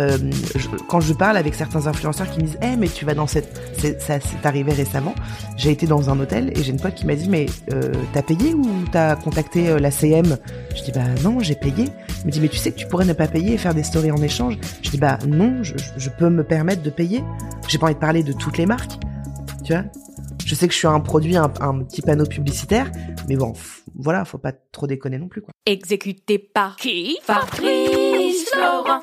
Euh, quand je parle avec certains influenceurs qui me disent Eh mais tu vas dans cette ça c'est arrivé récemment. J'ai été dans un hôtel et j'ai une pote qui m'a dit mais euh, t'as payé ou t'as contacté euh, la CM je dis bah non j'ai payé. Elle me dit mais tu sais que tu pourrais ne pas payer et faire des stories en échange? Je dis bah non je, peux me permettre de payer. J'ai pas envie de parler de toutes les marques. Tu vois? Je sais que je suis un produit un, petit panneau publicitaire mais bon voilà faut pas trop déconner non plus quoi. Exécuté par qui? Fabrice Florent.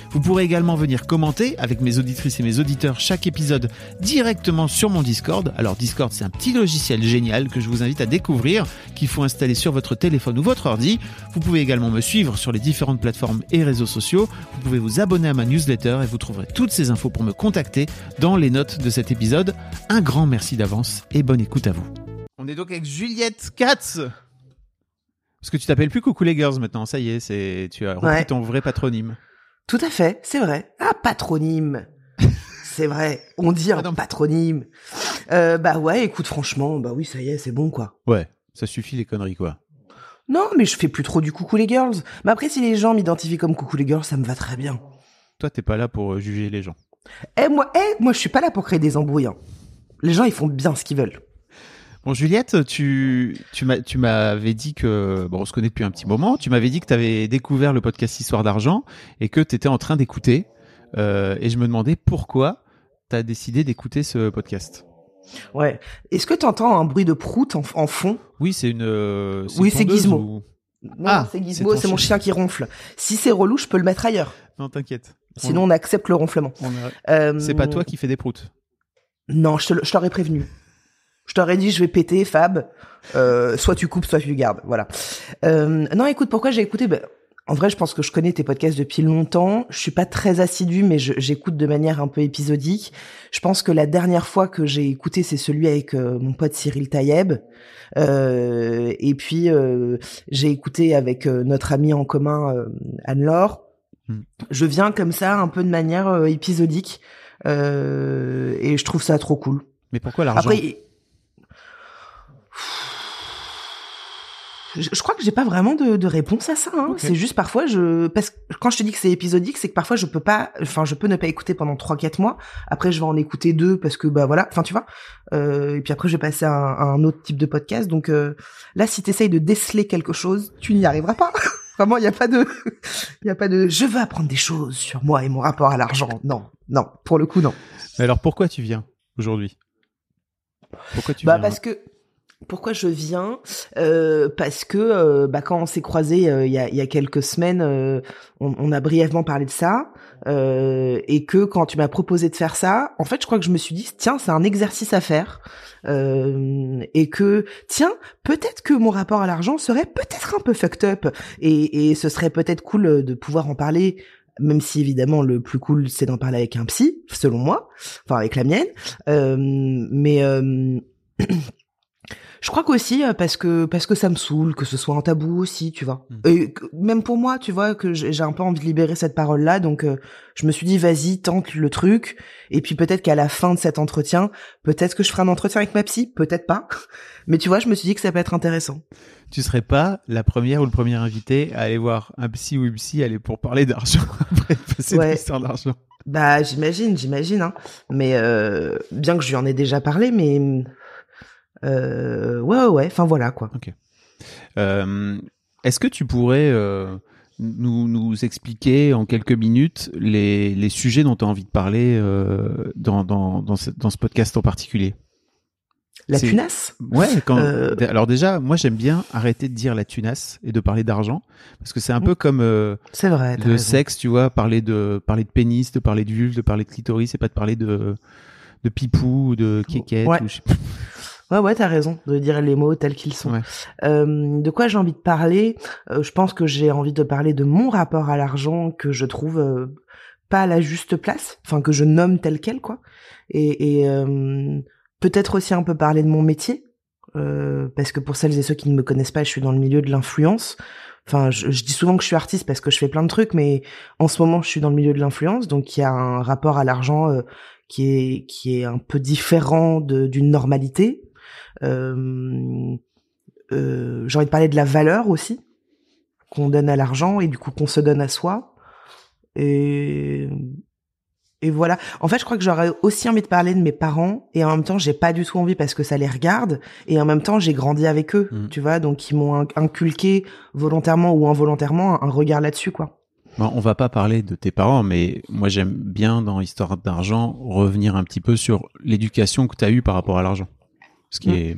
Vous pourrez également venir commenter avec mes auditrices et mes auditeurs chaque épisode directement sur mon Discord. Alors Discord, c'est un petit logiciel génial que je vous invite à découvrir, qu'il faut installer sur votre téléphone ou votre ordi. Vous pouvez également me suivre sur les différentes plateformes et réseaux sociaux. Vous pouvez vous abonner à ma newsletter et vous trouverez toutes ces infos pour me contacter dans les notes de cet épisode. Un grand merci d'avance et bonne écoute à vous. On est donc avec Juliette Katz. Parce que tu t'appelles plus Coucou les Girls maintenant, ça y est, c'est tu as repris Ouais. ton vrai patronyme. Tout à fait, c'est vrai. Ah, patronyme. c'est vrai. On dit un patronyme. Euh, bah ouais, écoute, franchement, bah oui, ça y est, c'est bon, quoi. Ouais, ça suffit les conneries quoi. Non, mais je fais plus trop du coucou les girls. Mais après, si les gens m'identifient comme coucou les girls, ça me va très bien. Toi, t'es pas là pour euh, juger les gens. Eh, moi, eh, moi, je suis pas là pour créer des embrouilles. hein. Les gens, ils font bien ce qu'ils veulent. Bon, Juliette, tu, tu tu m'avais dit que, bon, on se connaît depuis un petit moment, tu m'avais dit que tu avais découvert le podcast Histoire d'argent et que tu étais en train d'écouter. Euh, et je me demandais pourquoi tu as décidé d'écouter ce podcast. Ouais. Est-ce que t'entends un bruit de prout en, en fond? Oui, c'est une. euh, Oui, une c'est Gizmo. ou- Non, Ah, c'est Gizmo, c'est mon chien. qui ronfle. Si c'est relou, je peux le mettre ailleurs. Non, t'inquiète. Sinon, on accepte le ronflement. On- on- Euh, C'est pas toi qui fais des proutes. Non, je t'aurais prévenu. Je t'aurais dit, je vais péter, Fab. Euh, soit tu coupes, soit tu gardes. Voilà. Euh, non, écoute, pourquoi j'ai écouté? Ben, En vrai, je pense que je connais tes podcasts depuis longtemps. Je suis pas très assidue, mais j'écoute de manière un peu épisodique. Je pense que la dernière fois que j'ai écouté, c'est celui avec euh, mon pote Cyril Taïeb. Euh, et puis, euh, j'ai écouté avec notre amie en commun, Anne-Laure. Hmm. Je viens comme ça, un peu de manière épisodique. Euh, et je trouve ça trop cool. Mais pourquoi l'argent? Après, je, crois que j'ai pas vraiment de, de réponse à ça. Hein. C'est juste parfois je parce que quand je te dis que c'est épisodique, c'est que parfois je peux pas, enfin je peux ne pas écouter pendant trois quatre mois. Après je vais en écouter deux parce que bah voilà, enfin tu vois. Euh, et puis après je vais passer à un, à un autre type de podcast. Donc euh, là, si t'essayes de déceler quelque chose, tu n'y arriveras pas. Vraiment, il y a pas de, il y a pas de. Je veux apprendre des choses sur moi et mon rapport à l'argent. Non, non, pour le coup non. Mais alors pourquoi tu viens aujourd'hui? Pourquoi tu Bah viens parce que Pourquoi je viens Euh, Parce que euh, bah, quand on s'est croisés euh, il y, a, y a quelques semaines, euh, on, on a brièvement parlé de ça. et que quand tu m'as proposé de faire ça, en fait, je crois que je me suis dit, tiens, c'est un exercice à faire. Et que, tiens, peut-être que mon rapport à l'argent serait peut-être un peu fucked up. Et, et ce serait peut-être cool de pouvoir en parler même si évidemment le plus cool c'est d'en parler avec un psy, selon moi, enfin avec la mienne. Euh, mais euh, je crois qu'aussi euh, parce que parce que ça me saoule que ce soit un tabou aussi, tu vois. Mm. Et que- même pour moi, tu vois que j'ai un peu envie de libérer cette parole là, donc euh, je me suis dit vas-y tente le truc. Et puis peut-être qu'à la fin de cet entretien, peut-être que je ferai un entretien avec ma psy, peut-être pas. Mais tu vois, je me suis dit que ça peut être intéressant. Tu serais pas la première ou le premier invité à aller voir un psy ou une psy aller pour parler d'argent après passer Ouais. d'argent. Bah j'imagine, j'imagine. Hein. Mais euh, bien que je lui en ai déjà parlé, mais ouais, ouais, ouais. Enfin voilà quoi. Euh, Est-ce que tu pourrais euh, nous, nous expliquer en quelques minutes les, les sujets dont tu as envie de parler euh, dans, dans, dans, ce, dans ce podcast en particulier? La punasse. Ouais, quand, Euh. alors déjà, moi j'aime bien arrêter de dire la tunasse et de parler d'argent parce que c'est un peu comme euh, C'est vrai. le raison. sexe, tu vois, parler de parler de pénis, de parler de vulve, de parler de clitoris, c'est pas de parler de de pipou ou de kékette Ouais. ou je sais pas. Ouais, ouais, t'as raison de dire les mots tels qu'ils sont. Ouais. Euh, de quoi j'ai envie de parler Euh, Je pense que j'ai envie de parler de mon rapport à l'argent que je trouve euh, pas à la juste place, enfin que je nomme tel quel, quoi. Et, et euh, peut-être aussi un peu parler de mon métier, euh, parce que pour celles et ceux qui ne me connaissent pas, je suis dans le milieu de l'influence. Enfin, je, je dis souvent que je suis artiste parce que je fais plein de trucs, mais en ce moment, je suis dans le milieu de l'influence, donc il y a un rapport à l'argent qui est qui est un peu différent d'une normalité. Euh, euh, j'ai envie de parler de la valeur aussi qu'on donne à l'argent et du coup qu'on se donne à soi. Et et voilà. En fait, je crois que j'aurais aussi envie de parler de mes parents et en même temps, j'ai pas du tout envie parce que ça les regarde et en même temps, j'ai grandi avec eux, Mm. tu vois, donc ils m'ont in- inculqué volontairement ou involontairement un regard là-dessus, quoi. Bon, on va pas parler de tes parents, mais moi j'aime bien dans Histoire d'argent revenir un petit peu sur l'éducation que tu as eue par rapport à l'argent. Ce qui Mm. est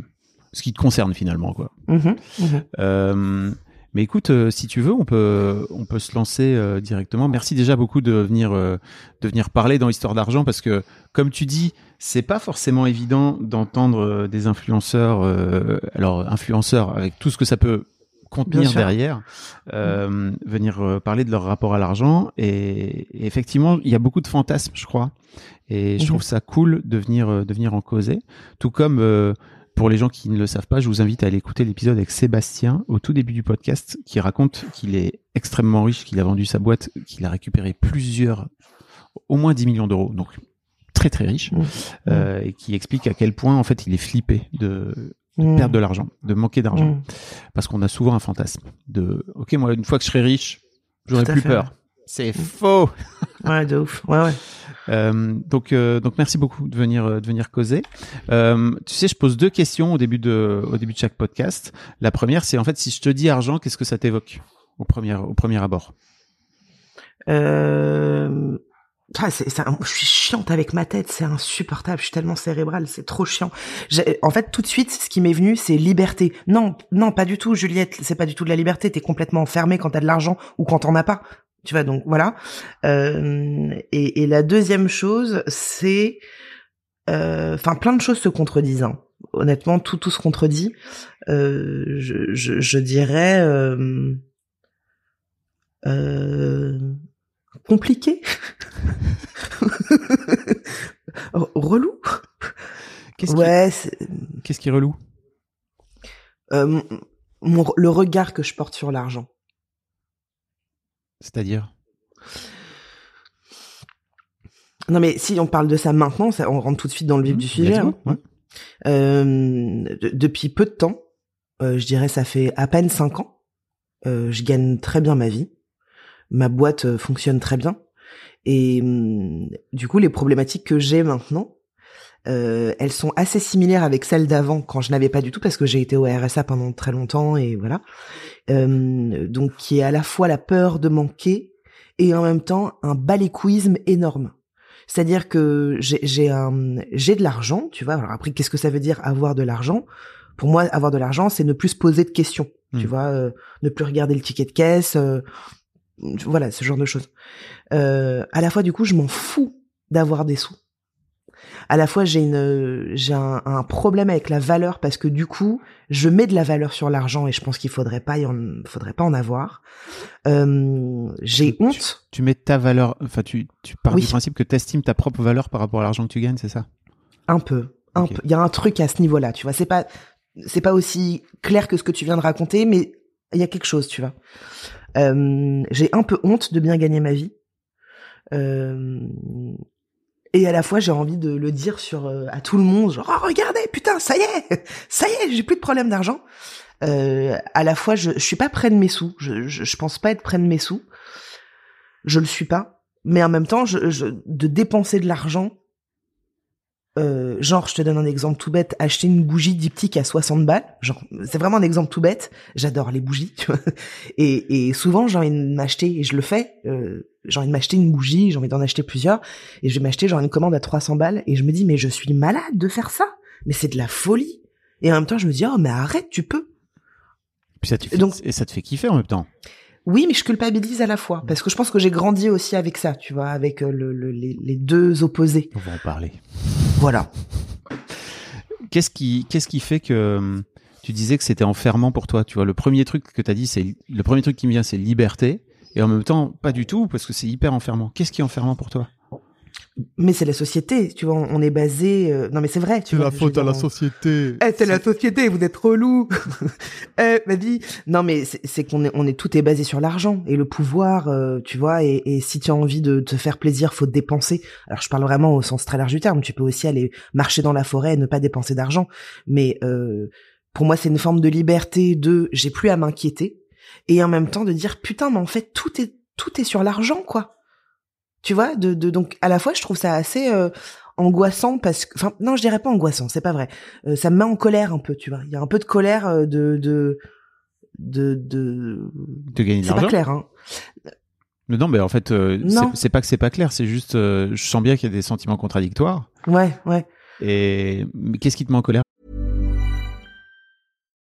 ce qui te concerne finalement quoi. Mhm, mhm. Euh, mais écoute, euh, si tu veux, on peut on peut se lancer euh, directement. Merci déjà beaucoup de venir de venir parler dans Histoire d'argent parce que comme tu dis, c'est pas forcément évident d'entendre des influenceurs alors influenceurs avec tout ce que ça peut contenir derrière, euh, venir euh, parler de leur rapport à l'argent. Et, et effectivement, il y a beaucoup de fantasmes, je crois. Et je Mhm. trouve ça cool de venir, euh, de venir en causer. Tout comme euh, pour les gens qui ne le savent pas, je vous invite à aller écouter l'épisode avec Sébastien au tout début du podcast qui raconte qu'il est extrêmement riche, qu'il a vendu sa boîte, qu'il a récupéré plusieurs, au moins 10 millions d'euros. Donc très très riche. Mhm. Euh, et qui explique à quel point en fait il est flippé de Mhm. perdre de l'argent, de manquer d'argent parce qu'on a souvent un fantasme de ok moi une fois que je serai riche j'aurai plus fait, peur c'est faux Ouais, de ouf. Ouais, ouais. Euh, donc euh, donc merci beaucoup de venir euh, de venir causer Euh, tu sais je pose deux questions au début de au début de chaque podcast la première c'est en fait si je te dis argent qu'est-ce que ça t'évoque au premier au premier abord? Euh... ah, c'est, c'est un- je suis chiante avec ma tête, c'est insupportable, je suis tellement cérébrale, c'est trop chiant. En fait, tout de suite, ce qui m'est venu, c'est liberté. Non, non, pas du tout, Juliette, c'est pas du tout de la liberté, t'es complètement enfermée quand t'as de l'argent ou quand t'en as pas. Tu vois, donc voilà. Euh, et, et la deuxième chose, c'est... euh, Enfin, plein de choses se contredisent. hein. Honnêtement, tout, tout se contredit. Euh, je, je, je dirais... euh, euh, compliqué relou qu'est-ce ouais c'est- qui qu'est-ce qui est relou? Euh, mon, le regard que je porte sur l'argent c'est-à-dire? Non mais si on parle de ça maintenant ça, on rentre tout de suite dans le vif Mmh, du sujet hein. ouais. Euh, de- depuis peu de temps euh, je dirais ça fait à peine cinq ans euh, je gagne très bien ma vie ma boîte fonctionne très bien et hum, du coup les problématiques que j'ai maintenant euh, elles sont assez similaires avec celles d'avant quand je n'avais pas du tout parce que j'ai été au RSA pendant très longtemps et voilà Euh, donc qui est à la fois la peur de manquer et en même temps un baléquisme énorme c'est-à-dire que j'ai j'ai un j'ai de l'argent tu vois alors après qu'est-ce que ça veut dire avoir de l'argent? Pour moi, avoir de l'argent, c'est ne plus se poser de questions. Tu Mm. vois, euh, ne plus regarder le ticket de caisse, euh, voilà, ce genre de choses. Euh, à la fois, du coup, je m'en fous d'avoir des sous. À la fois, j'ai une, j'ai un, un problème avec la valeur parce que du coup, je mets de la valeur sur l'argent et je pense qu'il faudrait pas, y en, faudrait pas en avoir. Euh, j'ai honte. Tu mets ta valeur, enfin, tu, tu pars Oui. du principe que tu estimes ta propre valeur par rapport à l'argent que tu gagnes, c'est ça? Un peu, un peu. Il y a un truc à ce niveau-là, tu vois. C'est pas, c'est pas aussi clair que ce que tu viens de raconter, mais il y a quelque chose, tu vois. Euh, j'ai un peu honte de bien gagner ma vie. Euh, et à la fois, j'ai envie de le dire sur euh, à tout le monde, genre oh, regardez, putain, ça y est, ça y est, j'ai plus de problème d'argent. Euh, à la fois, je, je suis pas près de mes sous. Je, je, pense pas être près de mes sous. Je le suis pas. Mais en même temps, je, je, de dépenser de l'argent, euh, genre, je te donne un exemple tout bête, acheter une bougie diptyque à 60 balles, genre, c'est vraiment un exemple tout bête, j'adore les bougies, tu vois, et, et souvent j'ai envie de m'acheter, et je le fais, euh, j'ai envie de m'acheter une bougie, j'ai envie d'en acheter plusieurs, et je vais m'acheter genre une commande à 300 balles, et je me dis, mais je suis malade de faire ça, mais c'est de la folie, et en même temps je me dis, oh mais arrête, tu peux, Puis ça te fait, Donc- et ça te fait kiffer en même temps. oui, mais je culpabilise à la fois, parce que je pense que j'ai grandi aussi avec ça, tu vois, avec euh, le, le- les, les deux opposés, On va en parler. voilà. Qu'est-ce qui, qu'est-ce qui fait que hum, tu disais que c'était enfermant pour toi Tu vois, le premier truc que tu as dit, c'est le premier truc qui me vient, c'est liberté. Et en même temps, pas du tout, parce que c'est hyper enfermant. Qu'est-ce qui est enfermant pour toi? Mais c'est la société, tu vois, on, est basé, euh, non mais c'est vrai, tu vois, je veux dire, on- société. Eh, c'est la société, vous êtes relou. eh, vas-y. Non, mais c'est c'est qu'on est, on est tout est basé sur l'argent et le pouvoir, euh, tu vois. Et, et si tu as envie de te faire plaisir, faut te dépenser. Alors, je parle vraiment au sens très large du terme. Tu peux aussi aller marcher dans la forêt et ne pas dépenser d'argent. Mais euh, pour moi, c'est une forme de liberté de j'ai plus à m'inquiéter et en même temps de dire putain, mais en fait, tout est tout est sur l'argent, quoi. Tu vois, de, de donc à la fois, je trouve ça assez euh, angoissant parce que, enfin, non, je dirais pas angoissant, c'est pas vrai. Euh, ça me met en colère un peu, tu vois. Il y a un peu de colère euh, de de de de. De gagner de C'est pas l'argent clair, hein. Mais non, mais en fait, euh, c'est- pas que c'est pas clair, c'est juste, euh, je sens bien qu'il y a des sentiments contradictoires. Ouais, ouais. Et qu'est-ce qui te met en colère?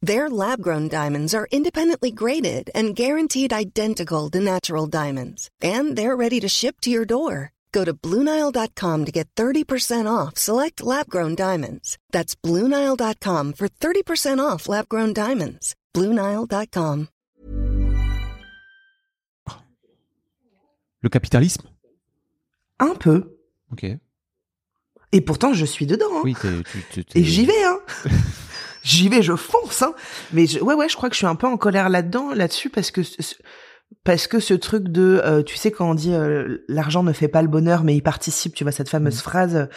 Their lab grown diamonds are independently graded and guaranteed identical to natural diamonds, and they're ready to ship to your door. Go to BlueNile.com to get 30% off select lab grown diamonds. That's BlueNile.com for 30% off lab grown diamonds. BlueNile.com. Le capitalisme Un peu. Ok. Et pourtant, je suis dedans. Hein. Oui, t'es- tu, tu- t'es- Et j'y vais, hein. j'y vais, je fonce, hein. Mais je, ouais, ouais, je crois que je suis un peu en colère là-dedans, là-dessus, parce que ce- parce que ce truc de, euh, tu sais, quand on dit euh, l'argent ne fait pas le bonheur, mais il participe, tu vois cette fameuse phrase,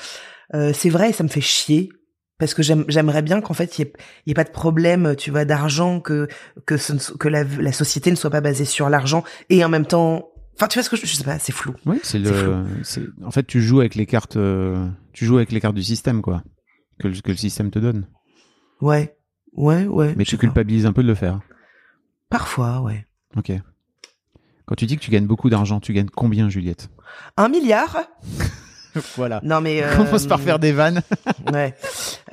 euh, c'est vrai, et ça me fait chier. Parce que j'aime- j'aimerais bien qu'en fait il y, ait- pas de problème, tu vois, d'argent, que que ce la, la société ne soit pas basée sur l'argent et en même temps, enfin tu vois ce que je, je sais pas, c'est flou. Oui, c'est le. En fait, tu joues avec les cartes. euh, Tu joues avec les cartes du système, quoi. Que que le système te donne. Ouais, ouais, ouais. Mais tu culpabilises un peu de le faire. Parfois, ouais. Ok. Quand tu dis que tu gagnes beaucoup d'argent, tu gagnes combien, Juliette? Un milliard Voilà. Non mais euh, Commence par faire des vannes. Ouais.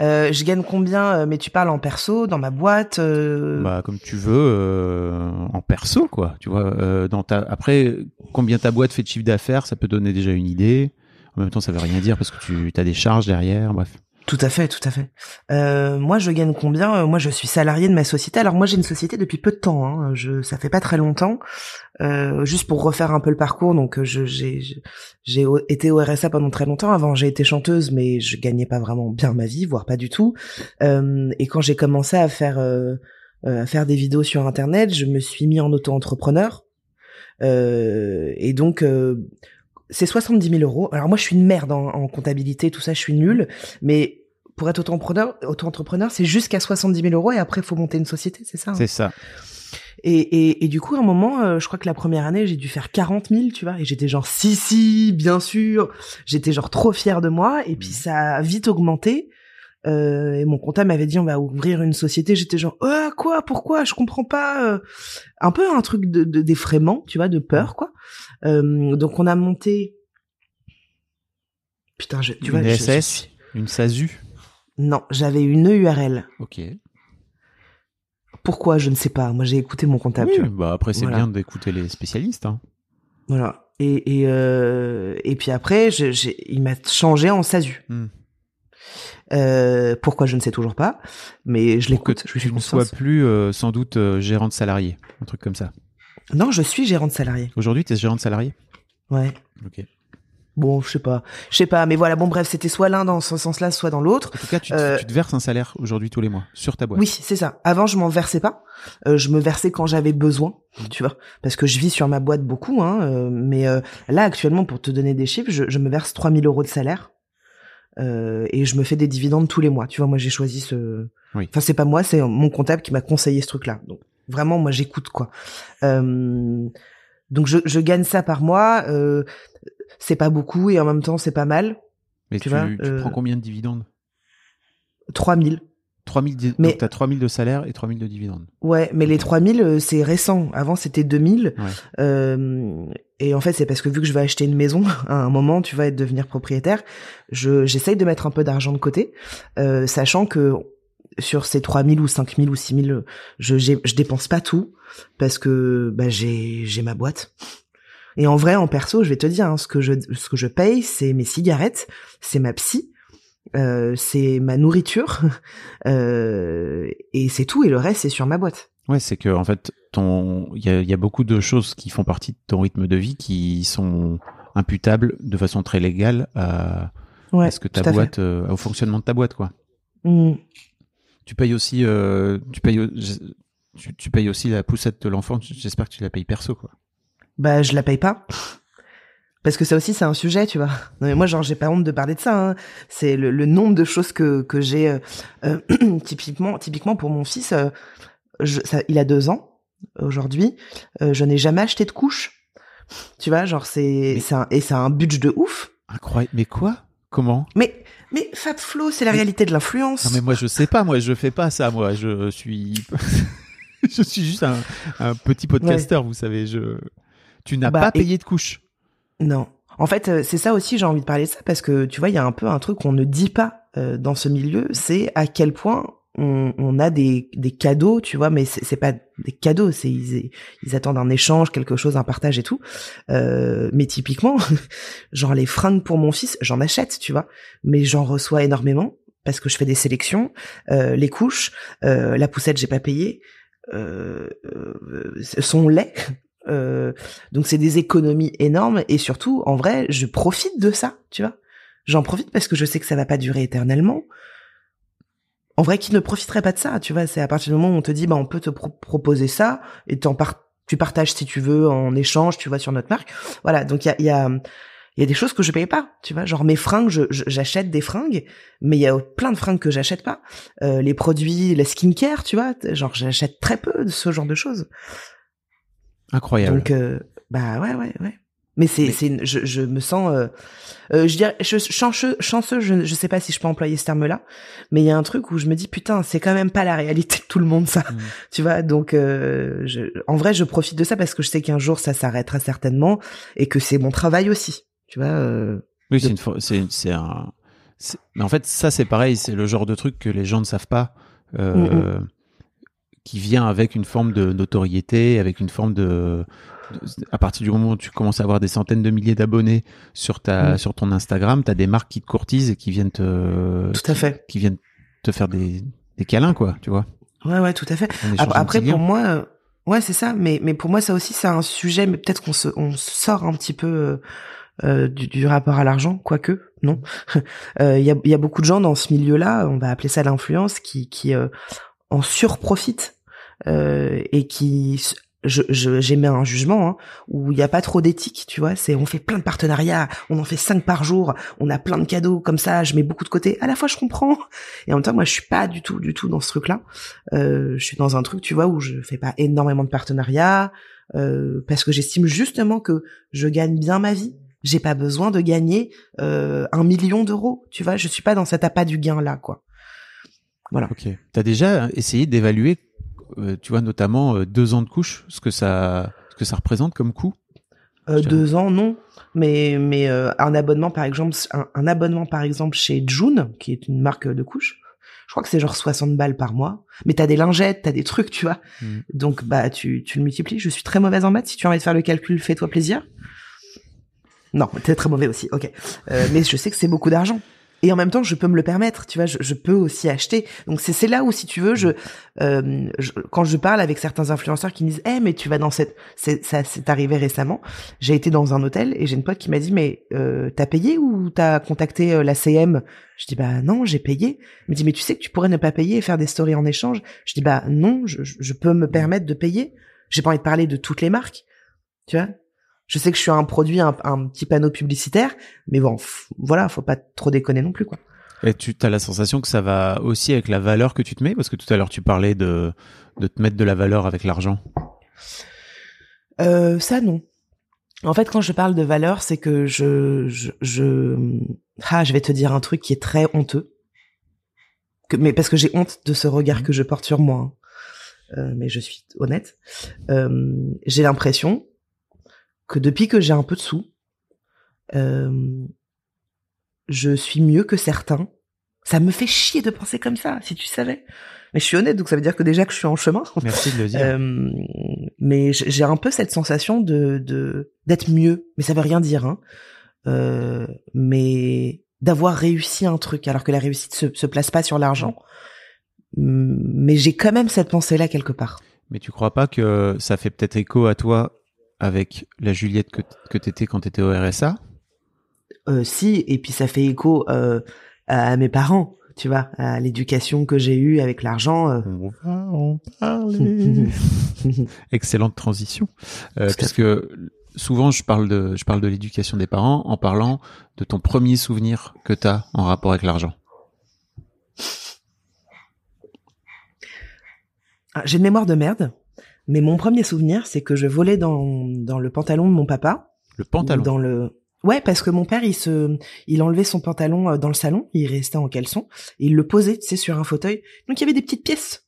Euh, je gagne combien euh, Mais tu parles en perso, dans ma boîte euh, Bah, comme tu veux, euh, en perso, quoi. Tu vois, euh, dans ta. Après, combien ta boîte fait de chiffre d'affaires, ça peut donner déjà une idée. En même temps, ça veut rien dire parce que tu as des charges derrière. Bref. Tout à fait, tout à fait. Euh, moi, je gagne combien? Euh, Moi, je suis salarié de ma société. Alors moi, j'ai une société depuis peu de temps. Hein. Je, ça fait pas très longtemps. Euh, juste pour refaire un peu le parcours, donc euh, j'ai j'ai- été au RSA pendant très longtemps. Avant, j'ai été chanteuse, mais je gagnais pas vraiment bien ma vie, voire pas du tout. Euh, et quand j'ai commencé à faire euh, à faire des vidéos sur internet, je me suis mis en auto-entrepreneur. Et donc c'est 70 000 euros. Alors moi je suis une merde en, en comptabilité, tout ça, je suis nulle. Mais pour être auto-entrepreneur, auto-entrepreneur, c'est jusqu'à 70 000 euros et après il faut monter une société, c'est ça hein C'est ça. et, et, et du coup, à un moment, euh, je crois que la première année, j'ai dû faire 40 000, tu vois, et j'étais genre, si, si, bien sûr. J'étais genre trop fière de moi, et puis ça a vite augmenté. Euh, et mon comptable m'avait dit, on va ouvrir une société. J'étais genre, oh, quoi, pourquoi, je comprends pas. euh. Un peu un truc de de- d'effraiement, tu vois, de peur, quoi. Euh, donc on a monté... Putain, je, tu une vois, je- je SS, une SASU. Non, j'avais une EURL. Ok. Pourquoi, je ne sais pas. Moi, j'ai écouté mon comptable, Oui, bah après c'est Voilà. bien d'écouter les spécialistes. Hein. Voilà. Et et euh, et puis après, je- il m'a changé en SASU. Hmm. Euh, pourquoi je ne sais toujours pas, mais je l'écoute. Je ne sois plus euh, sans doute euh, gérant de salarié, un truc comme ça. Non, je suis gérant de salarié. Aujourd'hui, tu es gérant de salarié Ouais. Ok. Bon, je sais pas, je sais pas, mais voilà. Bon, bref, c'était soit l'un dans ce sens-là, soit dans l'autre. En tout cas, tu, te- Euh, tu te verses un salaire aujourd'hui tous les mois sur ta boîte. Oui, c'est ça. Avant, je m'en versais pas. Euh, je me versais quand j'avais besoin, tu vois, parce que je vis sur ma boîte beaucoup. Hein, euh, mais là, actuellement, pour te donner des chiffres, je, je me verse 3000 euros de salaire et je me fais des dividendes tous les mois. Tu vois, moi, j'ai choisi ce. Oui. Enfin, c'est pas moi, c'est mon comptable qui m'a conseillé ce truc-là. Donc, vraiment, moi, j'écoute quoi. Euh, donc, je, je gagne ça par mois. Euh, c'est pas beaucoup et en même temps, c'est pas mal. Mais tu tu, vois, tu euh, prends combien de dividendes 3000. 3000 di- Mais- Donc, t'as 3000 de salaire et 3000 de dividendes. Ouais, mais les 3000, euh, c'est récent. Avant, c'était 2000. Ouais. Euh, et en fait, c'est parce que vu que je vais acheter une maison à un moment, tu vas devenir propriétaire, je j'essaye de mettre un peu d'argent de côté, sachant que sur ces 3000 ou 5000 ou 6000, je je dépense pas tout parce que bah j'ai j'ai ma boîte. Et en vrai, en perso, je vais te dire, hein, ce que je ce que je paye, c'est mes cigarettes, c'est ma psy, euh, c'est ma nourriture, euh, et c'est tout. Et le reste, c'est sur ma boîte. Ouais, c'est que en fait, ton, il y a, il y a beaucoup de choses qui font partie de ton rythme de vie qui sont imputables de façon très légale à, Ouais, à ce que ta boîte, euh, au fonctionnement de ta boîte, quoi. Mm. Tu payes aussi, euh, tu payes, tu, tu payes aussi la poussette de l'enfant. J'espère que tu la payes perso, quoi. Bah, je la paye pas. Parce que ça aussi, c'est un sujet, tu vois. Non, mais moi, genre, j'ai pas honte de parler de ça. hein. C'est le, le nombre de choses que, que j'ai, euh, euh, typiquement, typiquement pour mon fils, euh, je, ça, il a deux ans aujourd'hui. euh, je n'ai jamais acheté de couche. Tu vois, genre, c'est, et c'est un budget de ouf. Incroyable. Mais quoi? Comment? Mais, mais Fab Flo, c'est la réalité de l'influence. Non mais moi je sais pas, moi je fais pas ça, moi je suis, je suis juste un, un petit podcasteur, vous savez. Je, tu n'as Bah, pas et- payé de couche. Non. En fait, euh, c'est ça aussi, j'ai envie de parler de ça parce que tu vois, il y a un peu un truc qu'on ne dit pas euh, dans ce milieu, c'est à quel point on, on a des, des cadeaux, tu vois, mais c'est pas des cadeaux, c'est ils, ils attendent un échange, quelque chose, un partage et tout. Euh, mais typiquement, genre les fringues pour mon fils, j'en achète, tu vois, mais j'en reçois énormément parce que je fais des sélections, euh, les couches, euh, la poussette, j'ai pas payé, euh, euh, son lait. Euh, donc c'est des économies énormes et surtout, en vrai, je profite de ça, tu vois. J'en profite parce que je sais que ça va pas durer éternellement. En vrai, qui ne profiterait pas de ça, tu vois C'est à partir du moment où on te dit, bah, on peut te pro- proposer ça et t'en par- tu partages si tu veux en échange, tu vois, sur notre marque. Voilà, donc il y a, y a il y a des choses que je paye pas, tu vois, genre mes fringues, je- je- j'achète des fringues, mais il y a plein de fringues que j'achète pas. Euh, les produits, la skincare, tu vois, genre j'achète très peu de ce genre de choses. Incroyable. Donc, euh, bah ouais, ouais, ouais. Mais c'est, je, je me sens, euh, euh, je dirais, je, chanceux, chanceux, je, je sais pas si je peux employer ce terme-là, mais il y a un truc où je me dis putain, c'est quand même pas la réalité de tout le monde ça, Mm. tu vois. Donc, euh, je, en vrai, je profite de ça parce que je sais qu'un jour ça s'arrêtera certainement et que c'est mon travail aussi, tu vois. Oui, c'est c'est, c'est un. Mais en fait, ça, c'est pareil. C'est le genre de truc que les gens ne savent pas, euh, qui vient avec une forme de notoriété, avec une forme de. À partir du moment où tu commences à avoir des centaines de milliers d'abonnés sur ta, Mm. sur ton Instagram, t'as des marques qui te courtisent et qui viennent te, Tout à fait. qui viennent te faire des, des câlins, quoi. Tu vois. Ouais, ouais, tout à fait. Après, pour moi, euh, ouais, c'est ça. Mais mais pour moi, ça aussi, c'est un sujet. Mais peut-être qu'on se on sort un petit peu euh, euh, du, du rapport à l'argent, quoique non. Euh, Il y a y a beaucoup de gens dans ce milieu-là. On va appeler ça l'influence qui qui en surprofitent. euh, et qui je j'émets un jugement hein, où il n'y a pas trop d'éthique, tu vois. C'est on fait plein de partenariats, on en fait cinq par jour, on a plein de cadeaux comme ça. Je mets beaucoup de côté. À la fois, je comprends et en même temps, moi, je suis pas du tout, du tout dans ce truc-là. Euh, je suis dans un truc, tu vois, où je fais pas énormément de partenariats euh, parce que j'estime justement que je gagne bien ma vie. J'ai pas besoin de gagner euh, un million d'euros, tu vois. Je suis pas dans cet appât du gain là, quoi. Voilà. Ok. T'as déjà essayé d'évaluer tu vois, notamment euh, deux ans de couche, ce que ça, ce que ça représente comme coût euh, deux ans, non. Mais mais un abonnement par exemple, un, abonnement par exemple chez June, qui est une marque de couche, je crois que c'est genre 60 balles par mois. Mais t'as des lingettes, t'as des trucs, tu vois. Mm. Donc bah tu tu le multiplies. Je suis très mauvaise en maths. Si tu as envie de faire le calcul, fais-toi plaisir. Non, t'es très mauvais aussi. Ok. mais je sais que c'est beaucoup d'argent et en même temps je peux me le permettre tu vois je, je peux aussi acheter. Donc c'est là où si tu veux je, euh, quand je parle avec certains influenceurs qui me disent eh mais tu vas dans cette ça c'est arrivé récemment. J'ai été dans un hôtel et j'ai une pote qui m'a dit mais euh, t'as payé ou t'as contacté euh, la CM je dis bah non j'ai payé. Elle me dit mais tu sais que tu pourrais ne pas payer et faire des stories en échange? Je dis bah non je, je peux me permettre de payer. J'ai pas envie de parler de toutes les marques tu vois? Je sais que je suis un produit, un, petit panneau publicitaire, mais bon, voilà, faut pas trop déconner non plus, quoi. Et tu as la sensation que ça va aussi avec la valeur que tu te mets? Parce que tout à l'heure, tu parlais de, de te mettre de la valeur avec l'argent. Euh, ça, non. En fait, quand je parle de valeur, c'est que je, je, je, ah, je vais te dire un truc qui est très honteux. Que, mais parce que j'ai honte de ce regard mmh. que je porte sur moi. Hein. Euh, mais je suis honnête. Euh, j'ai l'impression que depuis que j'ai un peu de sous, euh, je suis mieux que certains. Ça me fait chier de penser comme ça, si tu savais. Mais je suis honnête, donc ça veut dire que déjà que je suis en chemin. Merci de le dire. Euh, mais j'ai un peu cette sensation de d'être mieux, mais ça veut rien dire. Hein. Euh, mais d'avoir réussi un truc, alors que la réussite se, se place pas sur l'argent. Mais j'ai quand même cette pensée-là quelque part. Mais tu crois pas que ça fait peut-être écho à toi avec la Juliette que, que tu étais quand tu étais au RSA euh, Si, et puis ça fait écho euh, à mes parents, tu vois, à l'éducation que j'ai eue avec l'argent. Euh. On va en parler. Excellente transition, euh, puisque souvent je parle de je parle de l'éducation des parents en parlant de ton premier souvenir que tu as en rapport avec l'argent. Ah, j'ai une mémoire de merde. Mais mon premier souvenir, c'est que je volais dans, dans le pantalon de mon papa. Le pantalon Dans le... Ouais, parce que mon père, il se, il enlevait son pantalon euh, dans le salon, il restait en caleçon, et il le posait, tu sais, sur un fauteuil. Donc il y avait des petites pièces,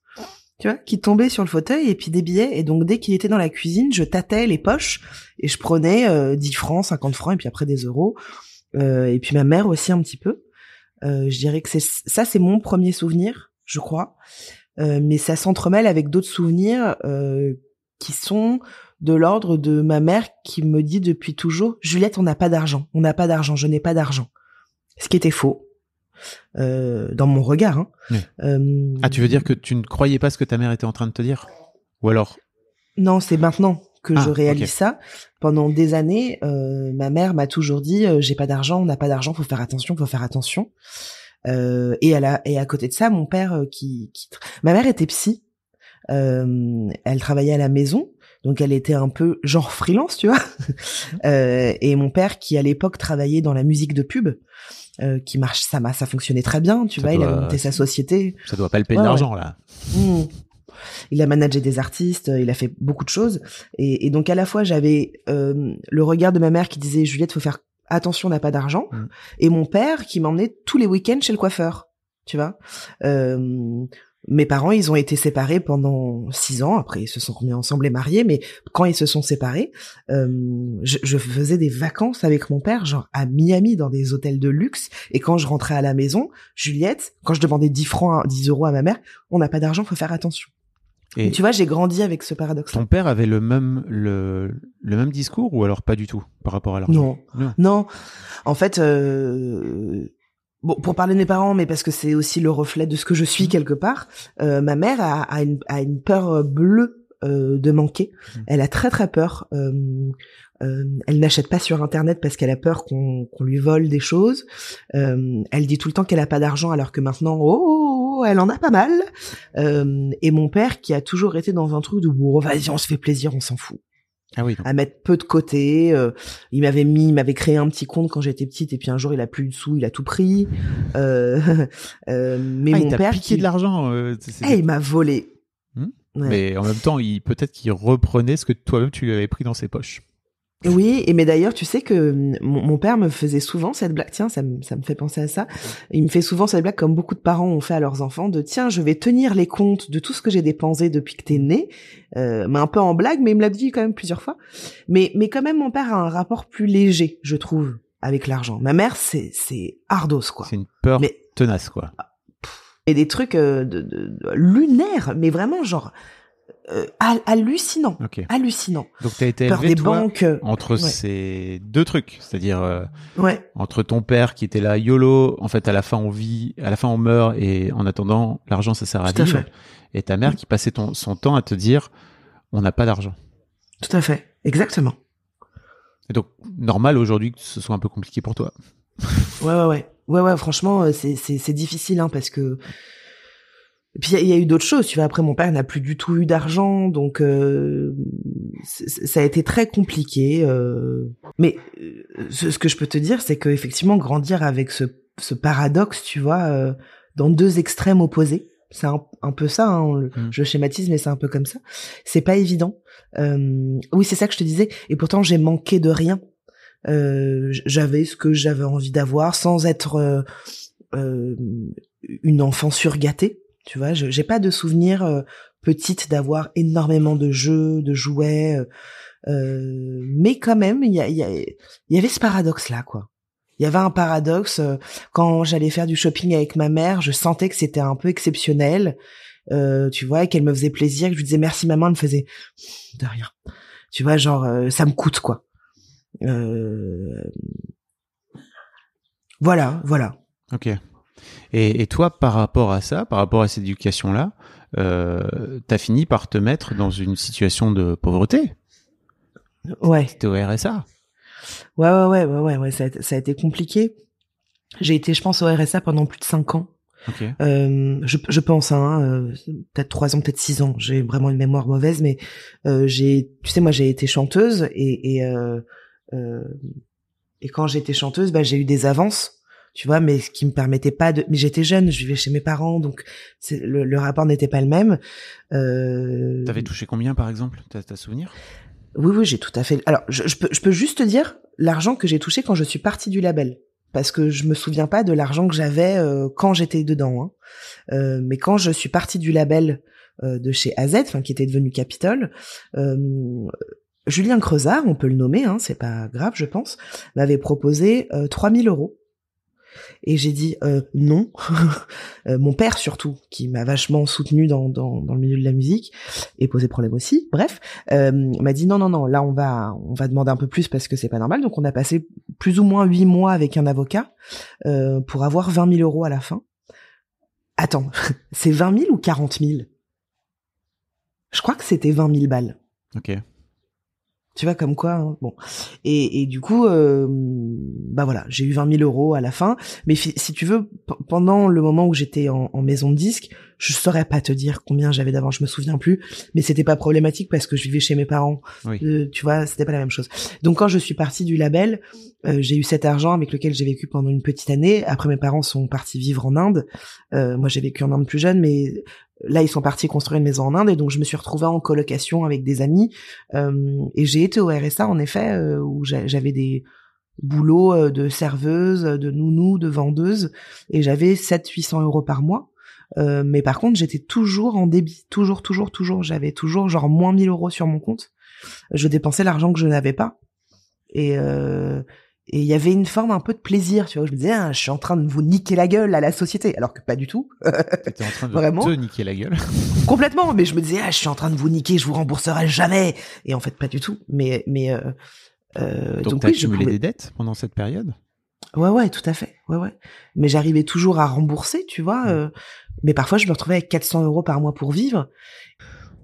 tu vois, qui tombaient sur le fauteuil, et puis des billets. Et donc dès qu'il était dans la cuisine, je tâtais les poches, et je prenais euh, 10 francs, 50 francs, et puis après des euros. Euh, et puis ma mère aussi un petit peu. Euh, je dirais que c'est ça, c'est mon premier souvenir, je crois. Euh, mais ça s'entremêle avec d'autres souvenirs euh, qui sont de l'ordre de ma mère qui me dit depuis toujours Juliette, on n'a pas d'argent, on n'a pas d'argent, je n'ai pas d'argent. Ce qui était faux. Euh, dans mon regard. Hein. Euh, ah, tu veux dire que tu ne croyais pas ce que ta mère était en train de te dire? Ou alors? Non, c'est maintenant que je ah, réalise ça. Pendant des années, euh, ma mère m'a toujours dit j'ai pas d'argent, on n'a pas d'argent, faut faire attention, faut faire attention. Euh, et à la, et à côté de ça, mon père euh, qui, qui, ma mère était psy. Euh, elle travaillait à la maison, donc elle était un peu genre freelance, tu vois. euh, et mon père qui à l'époque travaillait dans la musique de pub, euh, qui marche, ça ça fonctionnait très bien, tu vois. Il a monté sa société. Ça doit pas le payer de l'argent là. Mmh. Il a managé des artistes, il a fait beaucoup de choses. Et, et donc à la fois j'avais euh, le regard de ma mère qui disait Juliette, faut faire attention, on n'a pas d'argent. Mm. Et mon père qui m'emmenait tous les week-ends chez le coiffeur, tu vois. Euh, mes parents, ils ont été séparés pendant six ans. Après, ils se sont remis ensemble et mariés. Mais quand ils se sont séparés, euh, je, je, faisais des vacances avec mon père, genre à Miami, dans des hôtels de luxe. Et quand je rentrais à la maison, Juliette, quand je demandais 10 francs, 10 euros à ma mère, on n'a pas d'argent, faut faire attention. Et tu vois, j'ai grandi avec ce paradoxe. Ton père avait le même le, le même discours ou alors pas du tout par rapport à l'argent? Non. non, En fait, euh, bon, pour parler de mes parents, mais parce que c'est aussi le reflet de ce que je suis mmh. quelque part. Euh, ma mère a, a, une, a, une, peur bleue euh, de manquer. Mmh. Elle a très très peur. Euh, euh, elle n'achète pas sur internet parce qu'elle a peur qu'on lui vole des choses. elle dit tout le temps qu'elle a pas d'argent alors que maintenant, oh, oh, oh oh, elle en a pas mal. Euh, et mon père qui a toujours été dans un truc de bon, vas-y, on se fait plaisir, on s'en fout. Ah oui. donc- À mettre peu de côté. euh, il m'avait mis, il m'avait créé un petit compte quand j'étais petite et puis un jour il a plus de sous, il a tout pris. Euh, euh, mais Ah, il mon t'a père, piqué qui- de l'argent. Eh, il m'a volé. Hmm. Ouais. Mais en même temps, il peut-être qu'il reprenait ce que toi-même tu lui avais pris dans ses poches. Oui, et mais d'ailleurs, tu sais que hum, mon, mon père me faisait souvent cette blague. Tiens, ça me, ça me fait penser à ça. Il me fait souvent cette blague, comme beaucoup de parents ont fait à leurs enfants, de tiens, je vais tenir les comptes de tout ce que j'ai dépensé depuis que t'es né. Euh, mais un peu en blague, mais il me l'a dit quand même plusieurs fois. Mais, mais quand même, mon père a un rapport plus léger, je trouve, avec l'argent. Ma mère, c'est, c'est ardos, quoi. C'est une peur Mais tenace, quoi. et des trucs euh, de, de- de- lunaires, mais vraiment genre euh, hal- hallucinant, hallucinant. Donc t'as été Peur élevé des toi, banques. euh, entre ouais. ces deux trucs, c'est-à-dire euh, Ouais. entre ton père qui était là YOLO, en fait à la fin on vit, à la fin on meurt et en attendant l'argent ça sert à Tout à vivre, fait. et ta mère qui passait ton, son temps à te dire on n'a pas d'argent. Tout à fait, exactement. Et donc normal aujourd'hui que ce soit un peu compliqué pour toi. Ouais, ouais, ouais. Ouais, ouais, franchement, c'est, c'est, c'est difficile, hein, parce que. Et puis, il y a- il y, a eu d'autres choses, tu vois. Après, mon père n'a plus du tout eu d'argent, donc euh, ça a été très compliqué. euh. Mais euh, ce, ce que je peux te dire, c'est que effectivement, grandir avec ce, ce paradoxe, tu vois, euh, dans deux extrêmes opposés, c'est un, un peu ça. Hein, le- Mm. Je schématise, mais c'est un peu comme ça. C'est pas évident. Euh, oui, c'est ça que je te disais. Et pourtant, j'ai manqué de rien. Euh, j'avais ce que j'avais envie d'avoir sans être une enfant surgâtée. Tu vois, je- j'ai pas de souvenir euh, petite d'avoir énormément de jeux, de jouets, euh, euh, mais quand même, il y, a- y, y avait ce paradoxe là, quoi. Il y avait un paradoxe euh, quand j'allais faire du shopping avec ma mère, je sentais que c'était un peu exceptionnel, euh, tu vois, qu'elle me faisait plaisir, que je lui disais merci maman, elle me faisait de rien. Tu vois, genre ça me coûte quoi. Euh, Voilà, voilà. Ok. Et, et toi, par rapport à ça, par rapport à cette éducation-là, euh, t'as fini par te mettre dans une situation de pauvreté. Ouais. T'es au RSA. Ouais, ouais, ouais, ouais, ouais, ouais, ça a, été- ça a été compliqué. J'ai été, je pense, au RSA pendant plus de cinq ans. Ok. Euh, je, je pense, hein, euh, peut-être trois ans, peut-être six ans. J'ai vraiment une mémoire mauvaise, mais euh, j'ai, tu sais, moi, j'ai été chanteuse et et, et quand j'étais chanteuse, bah, j'ai eu des avances, tu vois, mais ce qui me permettait pas de. Mais j'étais jeune, je vivais chez mes parents, donc c'est, le, le rapport n'était pas le même. Euh, T'avais touché combien, par exemple T'as t'as souvenir? Oui, oui, j'ai tout à fait. Alors, je, je peux, je peux juste te dire l'argent que j'ai touché quand je suis partie du label. Parce que je me souviens pas de l'argent que j'avais euh, quand j'étais dedans. hein. Euh, mais quand je suis partie du label euh, de chez AZ, enfin qui était devenu Capitol, euh, Julien Creusard, on peut le nommer, hein, c'est pas grave, je pense, m'avait proposé euh, 3000 euros. Et j'ai dit euh, non. Euh, mon père surtout, qui m'a vachement soutenu dans, dans, dans le milieu de la musique et posé problème aussi. Bref, euh, m'a dit non non non là on va on va demander un peu plus parce que c'est pas normal donc on a passé plus ou moins huit mois avec un avocat euh, pour avoir 20 000 euros à la fin attends c'est 20 000 ou 40 000 je crois que c'était 20 000 balles Ok. Tu vois comme quoi hein, bon. Et, et du coup euh, bah voilà j'ai eu 20 000 euros à la fin. Mais si tu veux pendant le moment où j'étais en, en maison de disque je saurais pas te dire combien j'avais d'avant je me souviens plus. Mais c'était pas problématique parce que je vivais chez mes parents. Oui. Euh, tu vois c'était pas la même chose. Donc quand je suis partie du label euh, j'ai eu cet argent avec lequel j'ai vécu pendant une petite année. Après mes parents sont partis vivre en Inde. Euh, moi j'ai vécu en Inde plus jeune mais là ils sont partis construire une maison en Inde et donc je me suis retrouvée en colocation avec des amis euh, et j'ai été au RSA en effet euh, où j'a- j'avais des boulots euh, de serveuse, de nounou, de vendeuse et j'avais 700-800 euros par mois. Euh, mais par contre, j'étais toujours en débit, toujours, toujours, toujours. J'avais toujours genre moins 1000 euros sur mon compte. Je dépensais l'argent que je n'avais pas. Et euh, et il y avait une forme un peu de plaisir, tu vois. Je me disais, ah, je suis en train de vous niquer la gueule à la société, alors que pas du tout. T'étais en train de Vraiment. te niquer la gueule. complètement. Mais je me disais ah je suis en train de vous niquer je vous rembourserai jamais. Et en fait pas du tout. Mais mais euh, euh, Donc, donc, oui je accumulé pouvais... des dettes pendant cette période? Ouais ouais tout à fait. Ouais ouais. Mais j'arrivais toujours à rembourser tu vois euh, mais parfois je me retrouvais avec 400 euros par mois pour vivre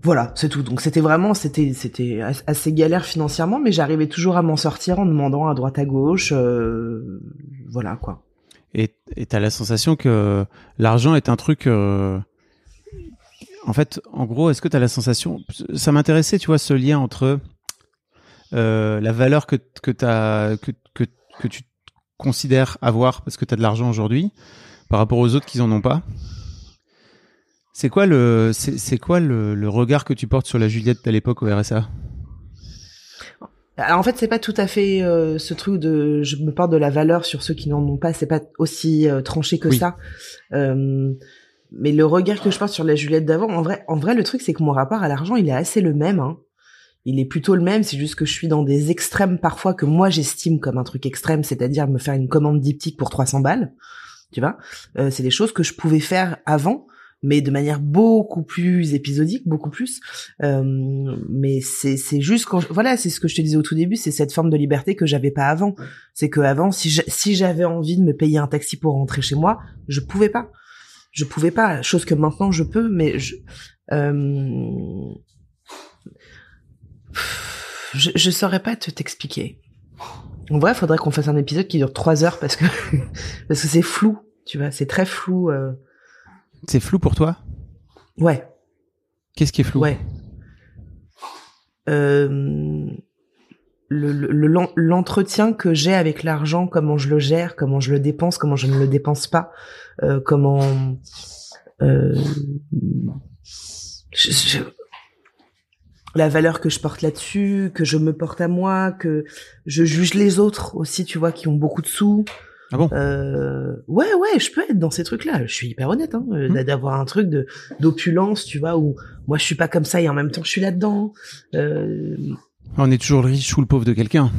voilà c'est tout donc c'était vraiment c'était c'était as- assez galère financièrement mais j'arrivais toujours à m'en sortir en demandant à droite à gauche euh, voilà quoi et t'as la sensation que l'argent est un truc. euh, en fait, en gros, est-ce que t'as la sensation Ça m'intéressait, tu vois, ce lien entre euh, la valeur que que t'as tu considères avoir parce que t'as de l'argent aujourd'hui par rapport aux autres qui en ont pas. C'est quoi le c'est quoi le, le regard que tu portes sur la Juliette à l'époque au RSA Alors en fait, c'est pas tout à fait euh, ce truc de je me porte de la valeur sur ceux qui n'en ont pas. C'est pas aussi euh, tranché que Oui. ça. Euh, mais le regard que je porte sur la Juliette d'avant, en vrai, en vrai, le truc c'est que mon rapport à l'argent, il est assez le même. Hein. Il est plutôt le même. C'est juste que je suis dans des extrêmes parfois que moi j'estime comme un truc extrême, c'est-à-dire me faire une commande diptyque pour 300 balles. Tu vois, euh, c'est des choses que je pouvais faire avant. Mais de manière beaucoup plus épisodique, beaucoup plus. Euh, mais c'est c'est juste quand je- voilà c'est ce que je te disais au tout début c'est cette forme de liberté que j'avais pas avant. C'est que avant si j'a- si j'avais envie de me payer un taxi pour rentrer chez moi je pouvais pas. Je pouvais pas chose que maintenant je peux mais je euh, je, je saurais pas te t'expliquer. En vrai faudrait qu'on fasse un épisode qui dure trois heures parce que parce que c'est flou tu vois c'est très flou euh, C'est flou pour toi? Ouais Qu'est-ce qui est flou? Ouais. Euh, le- le- le- l'en- l'entretien que j'ai avec l'argent, comment je le gère, comment je le dépense, comment je ne le dépense pas, euh, comment euh, je- je- la valeur que je porte là-dessus, que je me porte à moi, que je juge les autres aussi, tu vois, qui ont beaucoup de sous. Ah bon? Euh, ouais, ouais, je peux être dans ces trucs-là. Je suis hyper honnête, hein, euh, Hmm. d'avoir un truc de d'opulence, tu vois, où moi je suis pas comme ça et en même temps je suis là-dedans. Euh, On est toujours le riche ou le pauvre de quelqu'un.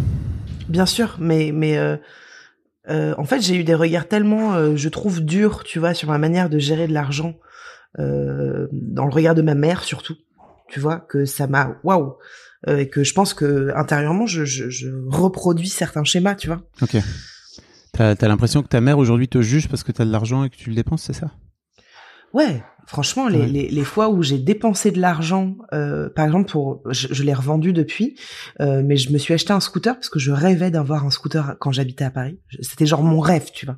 bien sûr, mais mais euh, en fait j'ai eu des regards tellement, je trouve durs, tu vois, sur ma manière de gérer de l'argent, dans le regard de ma mère surtout, tu vois, que ça m'a waouh, et que je pense que intérieurement je, je, je reproduis certains schémas, tu vois. Ok. T'as as, l'impression que ta mère aujourd'hui te juge parce que t'as de l'argent et que tu le dépenses, c'est ça? Ouais, franchement, les, Ouais. les, les fois où j'ai dépensé de l'argent, euh, par exemple, pour, je, je l'ai revendu depuis, euh, mais je me suis acheté un scooter parce que je rêvais d'avoir un scooter quand j'habitais à Paris. C'était genre mon rêve, tu vois.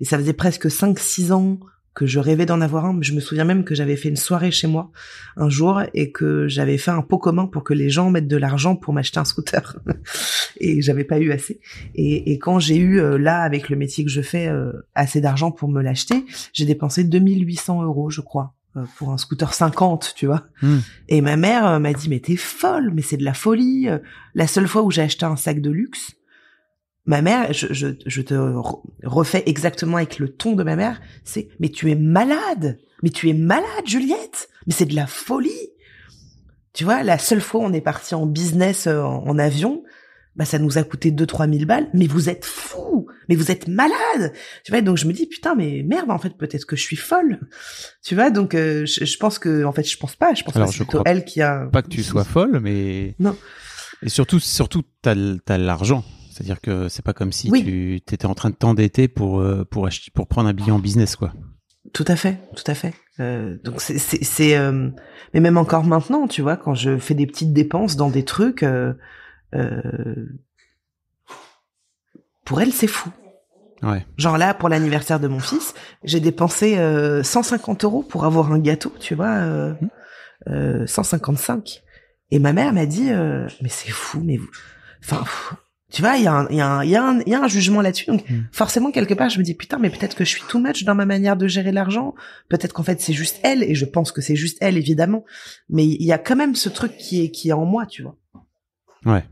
Et ça faisait presque 5-6 ans que je rêvais d'en avoir un. Je me souviens même que j'avais fait une soirée chez moi un jour et que j'avais fait un pot commun pour que les gens mettent de l'argent pour m'acheter un scooter. et j'avais pas eu assez. Et, et quand j'ai eu, euh, là, avec le métier que je fais, euh, assez d'argent pour me l'acheter, j'ai dépensé 2800 euros, je crois, euh, pour un scooter 50, tu vois. Hmm. Et ma mère m'a dit, mais t'es folle, mais c'est de la folie. La seule fois où j'ai acheté un sac de luxe, ma mère, je, je, je te re- refais exactement avec le ton de ma mère, c'est, mais tu es malade, mais tu es malade, Juliette, mais c'est de la folie. Tu vois, la seule fois où on est parti en business euh, en, en avion, bah ça nous a coûté 2-3 000 balles, mais vous êtes fou, mais vous êtes malade. Tu vois, donc je me dis putain, mais merde, en fait, peut-être que je suis folle. Tu vois, donc euh, je, je pense que, en fait, je pense pas, je pense Alors, que c'est plutôt elle qui a. Pas que tu sois folle, mais. Non. Et surtout, surtout, t'as l- t'as l'argent. C'est-à-dire que c'est pas comme si Oui. tu étais en train de t'endetter pour euh, pour acheter pour prendre un billet en business quoi. Tout à fait, tout à fait. Euh, donc c'est euh, mais même encore maintenant, tu vois, quand je fais des petites dépenses dans des trucs, euh, pour elle c'est fou. Ouais. Genre là, pour l'anniversaire de mon fils, j'ai dépensé euh, 150 euros pour avoir un gâteau, tu vois, euh, euh, 155. Et ma mère m'a dit, mais c'est fou, mais vous, enfin, pff, tu vois, il y a un, y a un, y a un, il y a un jugement là-dessus. Donc Mm. forcément quelque part, je me dis putain, mais peut-être que je suis too much dans ma manière de gérer l'argent. Peut-être qu'en fait c'est juste elle, et je pense que c'est juste elle évidemment. Mais il y a quand même ce truc qui est qui est en moi, tu vois. Ouais.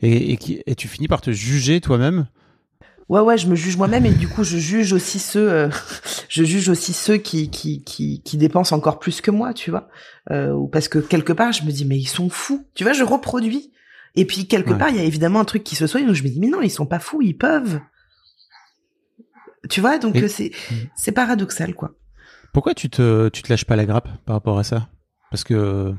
Et, et, qui- et tu finis par te juger toi-même? Ouais, ouais, je me juge moi-même et du coup, je juge aussi ceux, euh, je juge aussi ceux qui, qui, qui, qui dépensent encore plus que moi, tu vois. Euh, ou parce que quelque part, je me dis, mais ils sont fous. Tu vois, je reproduis. Et puis, quelque Ouais. part, il y a évidemment un truc qui se soigne, donc je me dis, mais non, ils sont pas fous, ils peuvent. Tu vois, donc Et- euh, c'est, c'est paradoxal, quoi. Pourquoi tu te tu te lâches pas la grappe par rapport à ça? Parce que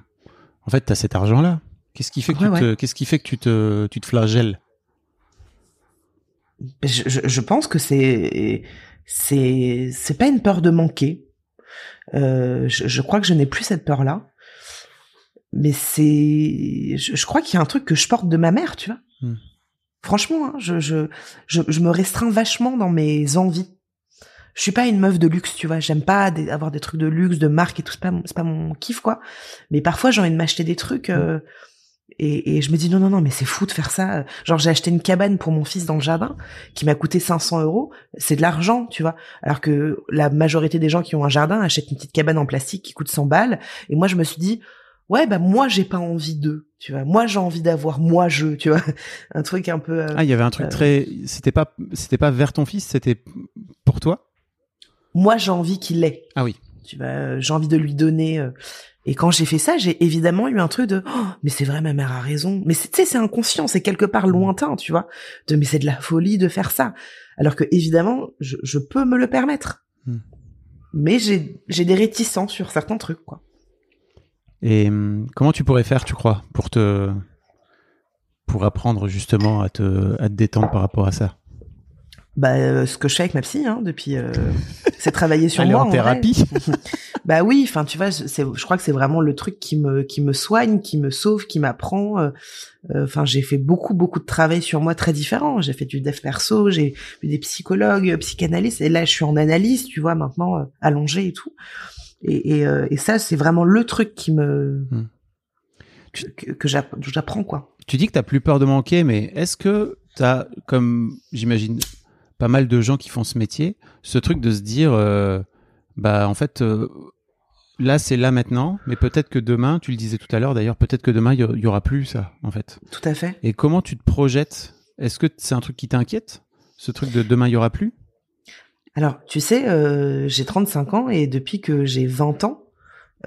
en fait, t'as cet argent là. Qu'est-ce qui fait que Ouais, tu te qu'est-ce qui fait que tu te tu te flagelles? Je, je, je pense que c'est, c'est, c'est pas une peur de manquer. Euh, je, je crois que je n'ai plus cette peur-là. Mais c'est, je, je crois qu'il y a un truc que je porte de ma mère, tu vois. Hmm. Franchement, hein, je, je, je, je me restreins vachement dans mes envies. je suis pas une meuf de luxe, tu vois. J'aime pas des- avoir des trucs de luxe, de marque et tout. C'est pas, c'est pas mon kiff, quoi. Mais parfois, j'ai envie de m'acheter des trucs. euh, et, et je me dis non, non, non, mais c'est fou de faire ça. Genre, j'ai acheté une cabane pour mon fils dans le jardin qui m'a coûté 500 euros. C'est de l'argent, tu vois. Alors que la majorité des gens qui ont un jardin achètent une petite cabane en plastique qui coûte 100 balles. Et moi, je me suis dit, ouais, bah moi, j'ai pas envie d'eux, tu vois. Moi, j'ai envie d'avoir moi je, tu vois, un truc un peu. euh, Ah, il y avait un truc euh, très. C'était pas, c'était pas vers ton fils, c'était pour toi? moi, j'ai envie qu'il l'ait. Ah oui. Tu vois, euh, j'ai envie de lui donner. Et quand j'ai fait ça, j'ai évidemment eu un truc de, oh, mais c'est vrai, ma mère a raison. Mais c'est- tu sais, c'est inconscient, c'est quelque part lointain, tu vois. De, mais c'est de la folie de faire ça. Alors que évidemment, je, je peux me le permettre. Hmm. Mais j'ai, j'ai des réticences sur certains trucs, quoi. Et hum, comment tu pourrais faire, tu crois, pour te, pour apprendre justement à te, à te détendre par rapport à ça? Bah, euh, ce que je fais avec ma psy, hein, depuis, euh, c'est travailler sur Aller moi. en vrai. thérapie. Bah oui, enfin tu vois, c'est, je crois que c'est vraiment le truc qui me qui me soigne, qui me sauve, qui m'apprend. euh, euh, Enfin, j'ai fait beaucoup beaucoup de travail sur moi très différent. J'ai fait du dev perso, j'ai vu des psychologues, euh, psychanalystes, et là je suis en analyse, tu vois, maintenant euh, allongée et tout. Et, et, euh, et ça, c'est vraiment le truc qui me Hmm. que, que j'app- j'apprends quoi. Tu dis que t'as plus peur de manquer, mais est-ce que t'as, comme j'imagine pas mal de gens qui font ce métier, ce truc de se dire, euh, bah en fait, euh, là c'est là maintenant, mais peut-être que demain, tu le disais tout à l'heure d'ailleurs, peut-être que demain il y, y aura plus ça, en fait. Tout à fait. Et comment tu te projettes? Est-ce que c'est un truc qui t'inquiète? Ce truc de demain il y aura plus? Alors, tu sais, euh, j'ai 35 ans et depuis que j'ai 20 ans,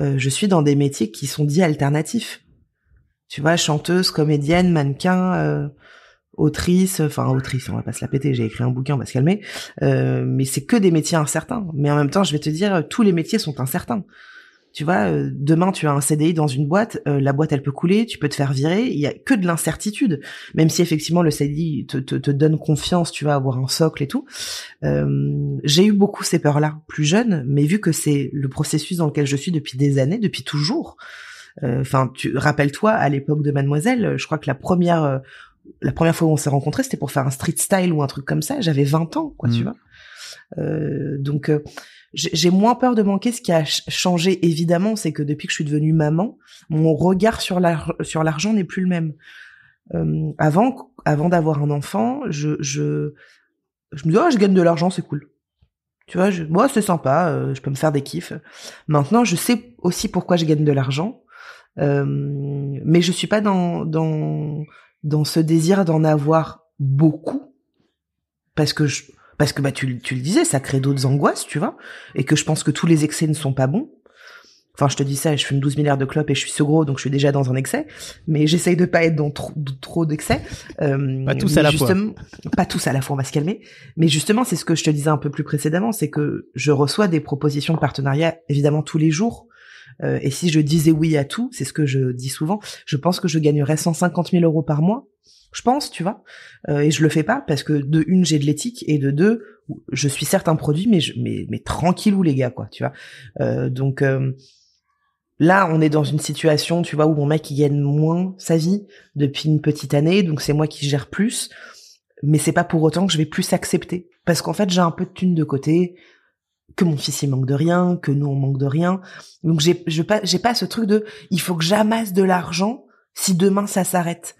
euh, je suis dans des métiers qui sont dits alternatifs. Tu vois, chanteuse, comédienne, mannequin, euh, autrice, enfin autrice, on va pas se la péter, j'ai écrit un bouquin, on va se calmer. Euh, mais c'est que des métiers incertains. Mais en même temps, je vais te dire, tous les métiers sont incertains. Tu vois, euh, demain tu as un CDI dans une boîte, euh, la boîte elle peut couler, tu peux te faire virer, il y a que de l'incertitude. Même si effectivement le CDI te, te, te donne confiance, tu vas avoir un socle et tout. Euh, j'ai eu beaucoup ces peurs-là plus jeune, mais vu que c'est le processus dans lequel je suis depuis des années, depuis toujours. euh, Enfin, tu rappelle-toi à l'époque de Mademoiselle, je crois que la première euh, la première fois où on s'est rencontrés, c'était pour faire un street style ou un truc comme ça. J'avais 20 ans, quoi, tu vois. Euh, donc euh, j'ai moins peur de manquer. Ce qui a ch- changé évidemment, c'est que depuis que je suis devenue maman, mon regard sur l'ar- sur l'argent n'est plus le même. Euh, avant, avant d'avoir un enfant, je, je, je me dis, oh, je gagne de l'argent, c'est cool. Tu vois, moi, c'est sympa, euh, je peux me faire des kiffs. Maintenant, je sais aussi pourquoi je gagne de l'argent, euh, mais je suis pas dans, dans, dans ce désir d'en avoir beaucoup, parce que je, parce que bah tu, le- tu le disais, ça crée d'autres angoisses, tu vois, et que je pense que tous les excès ne sont pas bons. Enfin, je te dis ça, je fume 12 milliards de clopes et je suis ce gros, donc je suis déjà dans un excès. Mais j'essaye de pas être dans trop, trop d'excès. Euh, Pas tous à la fois. Pas tous à la fois, on va se calmer. Mais justement, c'est ce que je te disais un peu plus précédemment, c'est que je reçois des propositions de partenariat, évidemment, tous les jours. Euh, et si je disais oui à tout, c'est ce que je dis souvent, je pense que je gagnerais 150 000 euros par mois. Je pense, tu vois. Euh, et je le fais pas parce que de une, j'ai de l'éthique et de deux, je suis certes un produit, mais je, mais, mais tranquillou les gars, quoi, tu vois. Euh, donc euh, là, on est dans une situation, tu vois, où mon mec il gagne moins sa vie depuis une petite année, donc c'est moi qui gère plus. Mais c'est pas pour autant que je vais plus accepter, parce qu'en fait, j'ai un peu de thunes de côté, que mon fils il manque de rien, que nous on manque de rien. Donc j'ai pas j'ai pas ce truc de il faut que j'amasse de l'argent si demain ça s'arrête.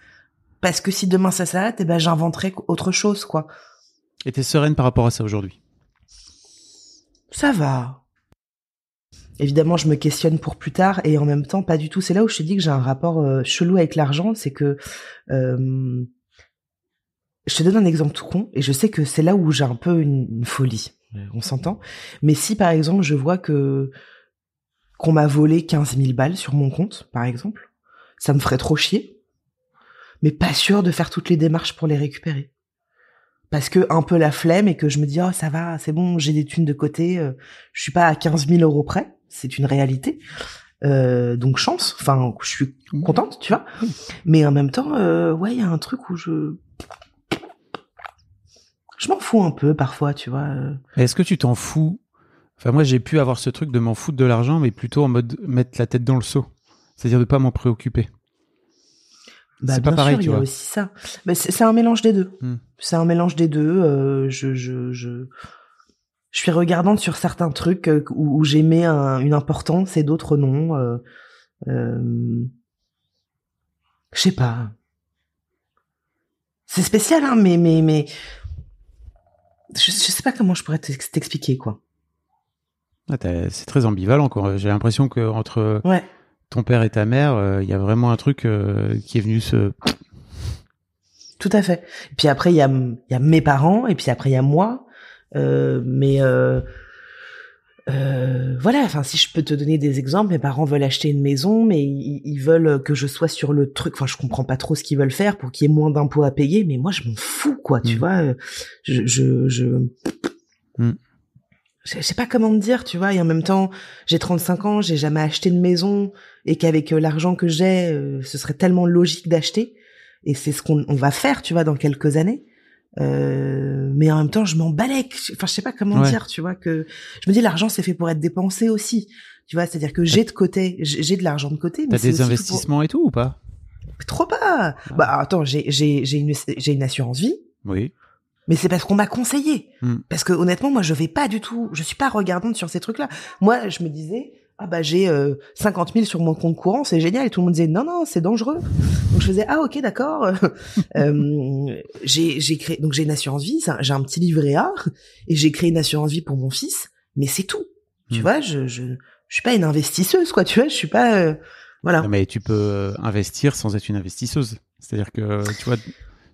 Parce que si demain ça s'arrête, eh ben j'inventerai autre chose quoi. Et t'es sereine par rapport à ça aujourd'hui? Ça va. Évidemment, je me questionne pour plus tard et en même temps pas du tout. C'est là où je te dis que j'ai un rapport euh, chelou avec l'argent, c'est que euh, je te donne un exemple tout con et je sais que c'est là où j'ai un peu une, une folie. On s'entend? Mais si par exemple je vois que qu'on m'a volé 15 000 balles sur mon compte, par exemple, ça me ferait trop chier. Mais pas sûr de faire toutes les démarches pour les récupérer. Parce que un peu la flemme et que je me dis oh ça va c'est bon j'ai des thunes de côté euh, je suis pas à 15 000 euros près c'est une réalité euh, donc chance enfin je suis contente tu vois mais en même temps euh, ouais il y a un truc où je je m'en fous un peu parfois tu vois euh. Est-ce que tu t'en fous? Enfin, moi, j'ai pu avoir ce truc de m'en foutre de l'argent, mais plutôt en mode mettre la tête dans le seau. C'est-à-dire de pas m'en préoccuper. Bah, c'est pas pareil, sûr, tu il y a vois. aussi ça. Mais c'est un mélange des deux. Hmm. C'est un mélange des deux. euh, je, je, je, je suis regardante sur certains trucs euh, où, où j'aimais un- une importance et d'autres non. Euh, euh, je sais pas. C'est spécial, hein, mais mais mais je, je sais pas comment je pourrais t'ex- t'expliquer quoi. Ah, c'est très ambivalent. quoi. J'ai l'impression que entre Ouais. Ton père et ta mère, euh, il y a vraiment un truc euh, qui est venu se. Tout à fait. Et puis après, il y a, il y a mes parents, et puis après, il y a moi. Euh, mais euh, euh, voilà, enfin, si je peux te donner des exemples, mes parents veulent acheter une maison, mais ils, ils veulent que je sois sur le truc. Enfin, je comprends pas trop ce qu'ils veulent faire pour qu'il y ait moins d'impôts à payer, mais moi, je m'en fous, quoi. Tu Mm. vois, je, je, je... Mm. Je sais pas comment te dire, tu vois. Et en même temps, j'ai 35 ans, j'ai jamais acheté de maison, et qu'avec euh, l'argent que j'ai, euh, ce serait tellement logique d'acheter. Et c'est ce qu'on on va faire, tu vois, dans quelques années. Euh, mais en même temps, je m'en balèque. Enfin, je sais pas comment Ouais. dire, tu vois, que je me dis l'argent c'est fait pour être dépensé aussi. Tu vois, c'est-à-dire que j'ai de côté, j'ai de l'argent de côté. T'as des pour- investissements et tout ou pas? Trop pas. Bah attends, j'ai j'ai j'ai une j'ai une assurance vie, Oui. Mais c'est parce qu'on m'a conseillé. Hmm. Parce que honnêtement, moi je vais pas du tout, je suis pas regardante sur ces trucs-là. Moi, je me disais ah bah j'ai euh, 50 000 sur mon compte courant, c'est génial. Et tout le monde disait non non, c'est dangereux. Donc je faisais ah ok d'accord. euh, j'ai j'ai créé donc j'ai une assurance vie, j'ai un petit livret A et j'ai créé une assurance vie pour mon fils, mais c'est tout. Tu Hmm. vois, je je je suis pas une investisseuse quoi. Tu vois, je suis pas euh, voilà. Non, mais tu peux euh, investir sans être une investisseuse. C'est-à-dire que, tu vois,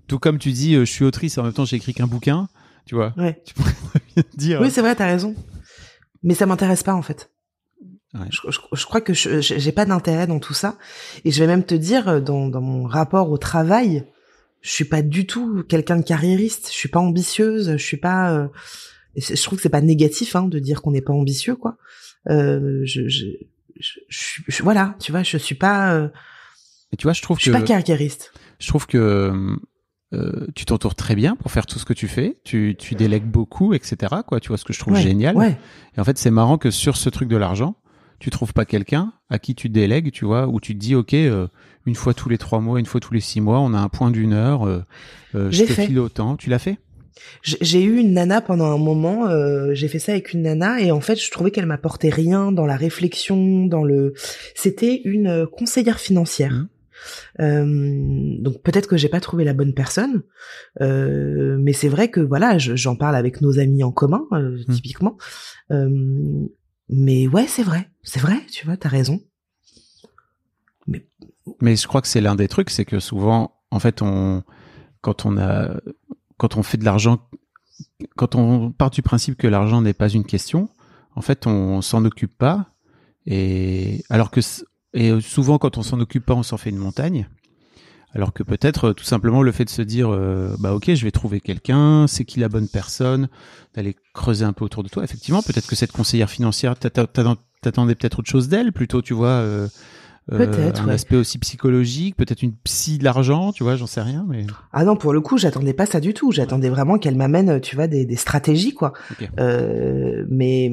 tout comme tu dis, euh, je suis autrice, en même temps, j'ai écrit qu'un bouquin, tu vois. Ouais. Tu pourrais bien dire. Oui, c'est vrai, t'as raison. Mais ça m'intéresse pas en fait. Ouais. Je, je- je crois que j'ai pas d'intérêt dans tout ça. Et je vais même te dire, euh, dans, dans mon rapport au travail, je suis pas du tout quelqu'un de carriériste. Je suis pas ambitieuse. Je suis pas. euh, je trouve que c'est pas négatif hein, de dire qu'on n'est pas ambitieux, quoi. Euh, je, je, je, voilà, tu vois, je suis pas, euh, Et tu vois, je trouve je suis que, pas carriériste. je trouve que euh, tu t'entoures très bien pour faire tout ce que tu fais. Tu, tu délègues beaucoup, etc. Quoi, tu vois ce que je trouve Ouais, génial. Ouais. Et en fait, c'est marrant que sur ce truc de l'argent, tu trouves pas quelqu'un à qui tu délègues, tu vois, où tu te dis, ok, euh, une fois tous les trois mois, une fois tous les six mois, on a un point d'une heure. euh, je te fait. file autant. Tu l'as fait? J'ai eu une nana pendant un moment, euh, j'ai fait ça avec une nana et en fait je trouvais qu'elle m'apportait rien dans la réflexion, dans le. C'était une conseillère financière. Mhm. Euh, donc peut-être que j'ai pas trouvé la bonne personne, euh, mais c'est vrai que voilà, je- j'en parle avec nos amis en commun euh, Mhm. typiquement. Mais ouais, c'est vrai, c'est vrai, tu vois, t'as raison. Mais je crois que c'est l'un des trucs, c'est que souvent, en fait, on, quand on a, quand on fait de l'argent, quand on part du principe que l'argent n'est pas une question, en fait, on s'en occupe pas. Et alors que, et souvent, quand on s'en occupe pas, on s'en fait une montagne. Alors que peut-être euh, tout simplement le fait de se dire, euh, bah ok, je vais trouver quelqu'un, c'est qui la bonne personne, d'aller creuser un peu autour de toi. Effectivement, peut-être que cette conseillère financière, t'attendais peut-être autre chose d'elle, plutôt, tu vois. euh, euh, un ouais. aspect aussi psychologique, peut-être une psy de l'argent, tu vois, j'en sais rien, mais Ah non, pour le coup, j'attendais pas ça du tout. J'attendais vraiment qu'elle m'amène, tu vois, des, des stratégies, quoi. Euh, mais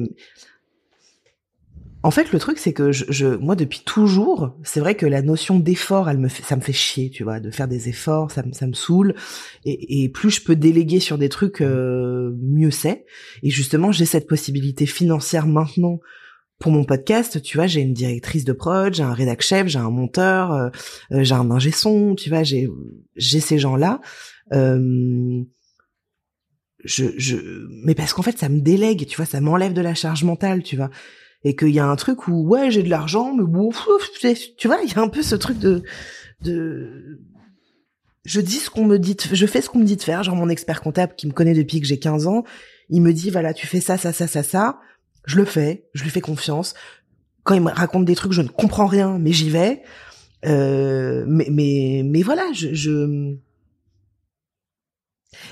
en fait, le truc, c'est que je, je, moi, depuis toujours, c'est vrai que la notion d'effort, elle me fait, ça me fait chier, tu vois, de faire des efforts, ça me, ça me saoule. Et, et plus je peux déléguer sur des trucs, euh, mieux c'est. Et justement, j'ai cette possibilité financière maintenant pour mon podcast, tu vois, j'ai une directrice de prod, j'ai un rédac chef, j'ai un monteur, euh, euh, j'ai un ingé son, tu vois, j'ai j'ai ces gens-là. Euh, je, je, mais parce qu'en fait, ça me délègue, tu vois, ça m'enlève de la charge mentale, tu vois. Et qu'il y a un truc où, ouais, j'ai de l'argent, mais bon, tu vois, il y a un peu ce truc de, de, je dis ce qu'on me dit, je fais ce qu'on me dit de faire, genre mon expert comptable qui me connaît depuis que j'ai 15 ans, il me dit, voilà, tu fais ça, ça, ça, ça, ça, je le fais, je lui fais confiance. Quand il me raconte des trucs, je ne comprends rien, mais j'y vais. Euh, mais, mais, mais voilà, je, je,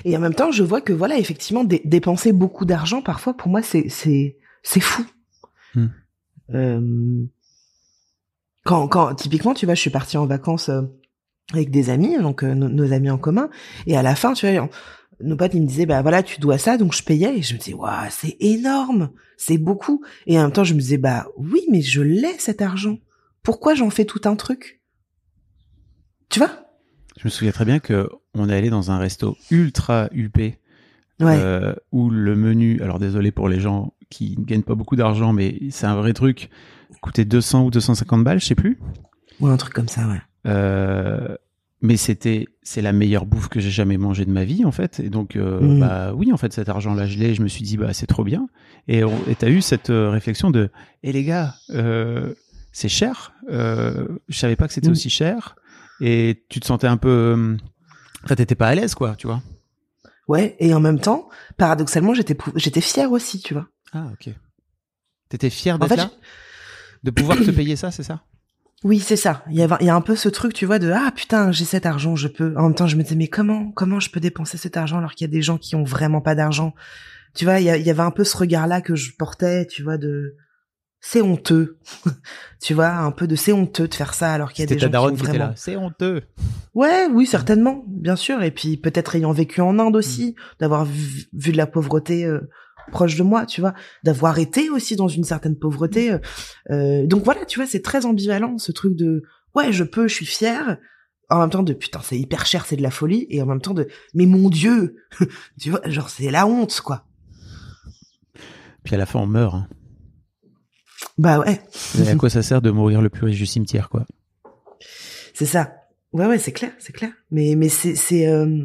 et en même temps, je vois que voilà, effectivement, dé- dépenser beaucoup d'argent, parfois, pour moi, c'est, c'est, c'est fou. Hmm. Euh, quand, quand, typiquement, tu vois, je suis partie en vacances euh, avec des amis, donc euh, nos, nos amis en commun, et à la fin, tu vois, on- nos potes, ils me disaient, bah voilà, tu dois ça, donc je payais, et je me disais, waouh, c'est énorme, c'est beaucoup. Et en même temps, je me disais, bah oui, mais je l'ai cet argent. Pourquoi j'en fais tout un truc? Tu vois? Je me souviens très bien que on est allé dans un resto ultra huppé Ouais. euh, où le menu, alors désolé pour les gens qui ne gagnent pas beaucoup d'argent, mais c'est un vrai truc, coûtait 200 ou 250 balles, je sais plus. Ouais, un truc comme ça, ouais. Euh, mais c'était c'est la meilleure bouffe que j'ai jamais mangée de ma vie en fait et donc euh, Mm. bah oui en fait cet argent là je l'ai je me suis dit bah c'est trop bien et t'as eu cette euh, réflexion de et les gars euh, c'est cher euh, je savais pas que c'était Mm. aussi cher et tu te sentais un peu enfin t'étais pas à l'aise quoi tu vois Ouais, et en même temps, paradoxalement, j'étais j'étais fière aussi, tu vois. Ah ok t'étais fier En d'être fait, là? De pouvoir te payer ça c'est ça? Oui, c'est ça. Il y, avait, il y a un peu ce truc, tu vois, de ah putain, j'ai cet argent, je peux. En même temps, je me disais mais comment, comment je peux dépenser cet argent alors qu'il y a des gens qui ont vraiment pas d'argent? Tu vois, il y, a- il y avait un peu ce regard-là que je portais, tu vois, de c'est honteux. tu vois, un peu de c'est honteux de faire ça alors qu'il y a c'était des gens daronne qui ont vraiment. là c'est honteux Ouais, oui, certainement, bien sûr. Et puis peut-être ayant vécu en Inde aussi, d'avoir vu, vu de la pauvreté euh, proche de moi, tu vois, d'avoir été aussi dans une certaine pauvreté. euh, euh, donc voilà, tu vois, c'est très ambivalent ce truc de ouais, je peux, je suis fier. En même temps de putain, c'est hyper cher, c'est de la folie. Et en même temps de mais mon dieu, tu vois, genre c'est la honte quoi. puis à la fin on meurt hein. Bah ouais, Et à quoi ça sert de mourir le plus riche du cimetière quoi? C'est ça. Ouais ouais, c'est clair, c'est clair. Mais mais c'est c'est euh...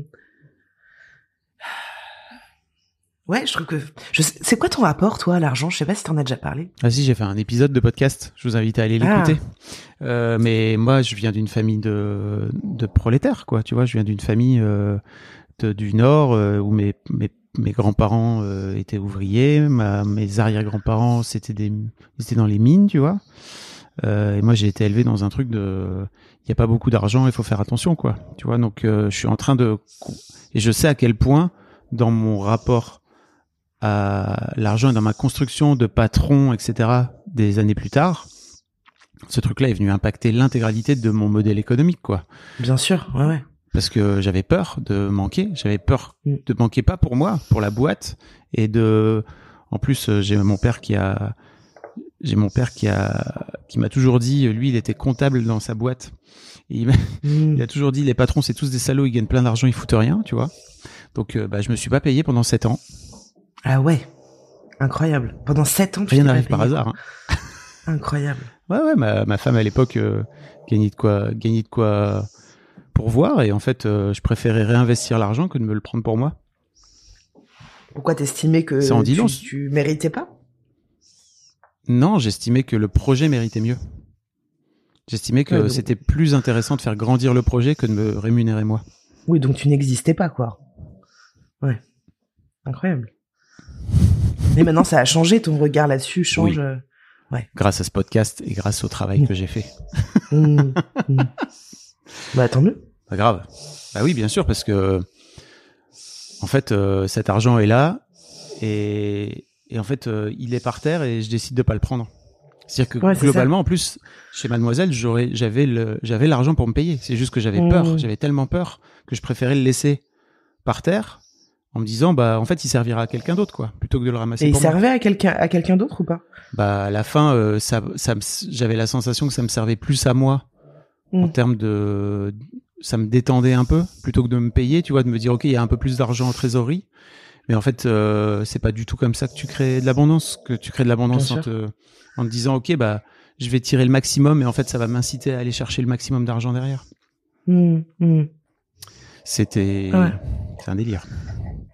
Ouais, je trouve que je c'est quoi ton rapport toi à l'argent? Je sais pas si t'en as déjà parlé. Ah si, j'ai fait un épisode de podcast. Je vous invite à aller Ah. l'écouter. Euh, mais moi, je viens d'une famille de, de prolétaires, quoi. Tu vois, je viens d'une famille euh, de- du Nord euh, où mes, mes, mes grands-parents euh, étaient ouvriers, ma, mes arrière-grands-parents c'était des, ils étaient dans les mines, tu vois. Euh, et moi, j'ai été élevé dans un truc de, il y a pas beaucoup d'argent, il faut faire attention, quoi. Tu vois, donc euh, je suis en train de, et je sais à quel point dans mon rapport l'argent et dans ma construction de patron, etc., des années plus tard, ce truc-là est venu impacter l'intégralité de mon modèle économique, quoi. Bien sûr, ouais ouais. Parce que j'avais peur de manquer, j'avais peur Mm. de manquer pas pour moi, pour la boîte, et de, en plus, j'ai mon père qui a, j'ai mon père qui a, qui m'a toujours dit, lui, il était comptable dans sa boîte. Il Mm. il a toujours dit, les patrons, c'est tous des salauds, ils gagnent plein d'argent, ils foutent rien, tu vois. Donc, euh, bah, je me suis pas payé pendant sept ans. Ah ouais, incroyable. Pendant sept ans, tu Rien n'arrive par hasard. hein. Incroyable. Ouais, ouais, ma, ma femme à l'époque euh, gagnait de quoi, gagnait de quoi pour voir, et en fait, euh, je préférais réinvestir l'argent que de me le prendre pour moi. Pourquoi t'estimais que en tu, tu méritais pas? Non, j'estimais que le projet méritait mieux. J'estimais que Ouais, c'était plus intéressant de faire grandir le projet que de me rémunérer moi. Oui, donc tu n'existais pas, quoi. Ouais. Incroyable. Mais maintenant, ça a changé, ton regard là-dessus change. Oui. euh, Grâce à ce podcast et grâce au travail que j'ai fait. mm, mm. Bah, tant mieux. Pas grave. Bah oui, bien sûr, parce que en fait, euh, cet argent est là et, et en fait, euh, il est par terre et je décide de pas le prendre. C'est-à-dire que Ouais, globalement, en plus, chez Mademoiselle, j'aurais, j'avais le, j'avais l'argent pour me payer. C'est juste que j'avais peur. J'avais tellement peur que je préférais le laisser par terre en me disant, bah, en fait, il servira à quelqu'un d'autre, quoi, plutôt que de le ramasser Et il moi. servait à quelqu'un à quelqu'un d'autre ou pas? Bah, à la fin, euh, ça, ça, j'avais la sensation que ça me servait plus à moi en Mm. termes de, ça me détendait un peu plutôt que de me payer, tu vois, de me dire ok, il y a un peu plus d'argent en trésorerie, mais en fait, euh, c'est pas du tout comme ça que tu crées de l'abondance, que tu crées de l'abondance en te, en te disant ok, bah, je vais tirer le maximum, et en fait, ça va m'inciter à aller chercher le maximum d'argent derrière. Mm, mm. C'était, Ouais. c'est un délire.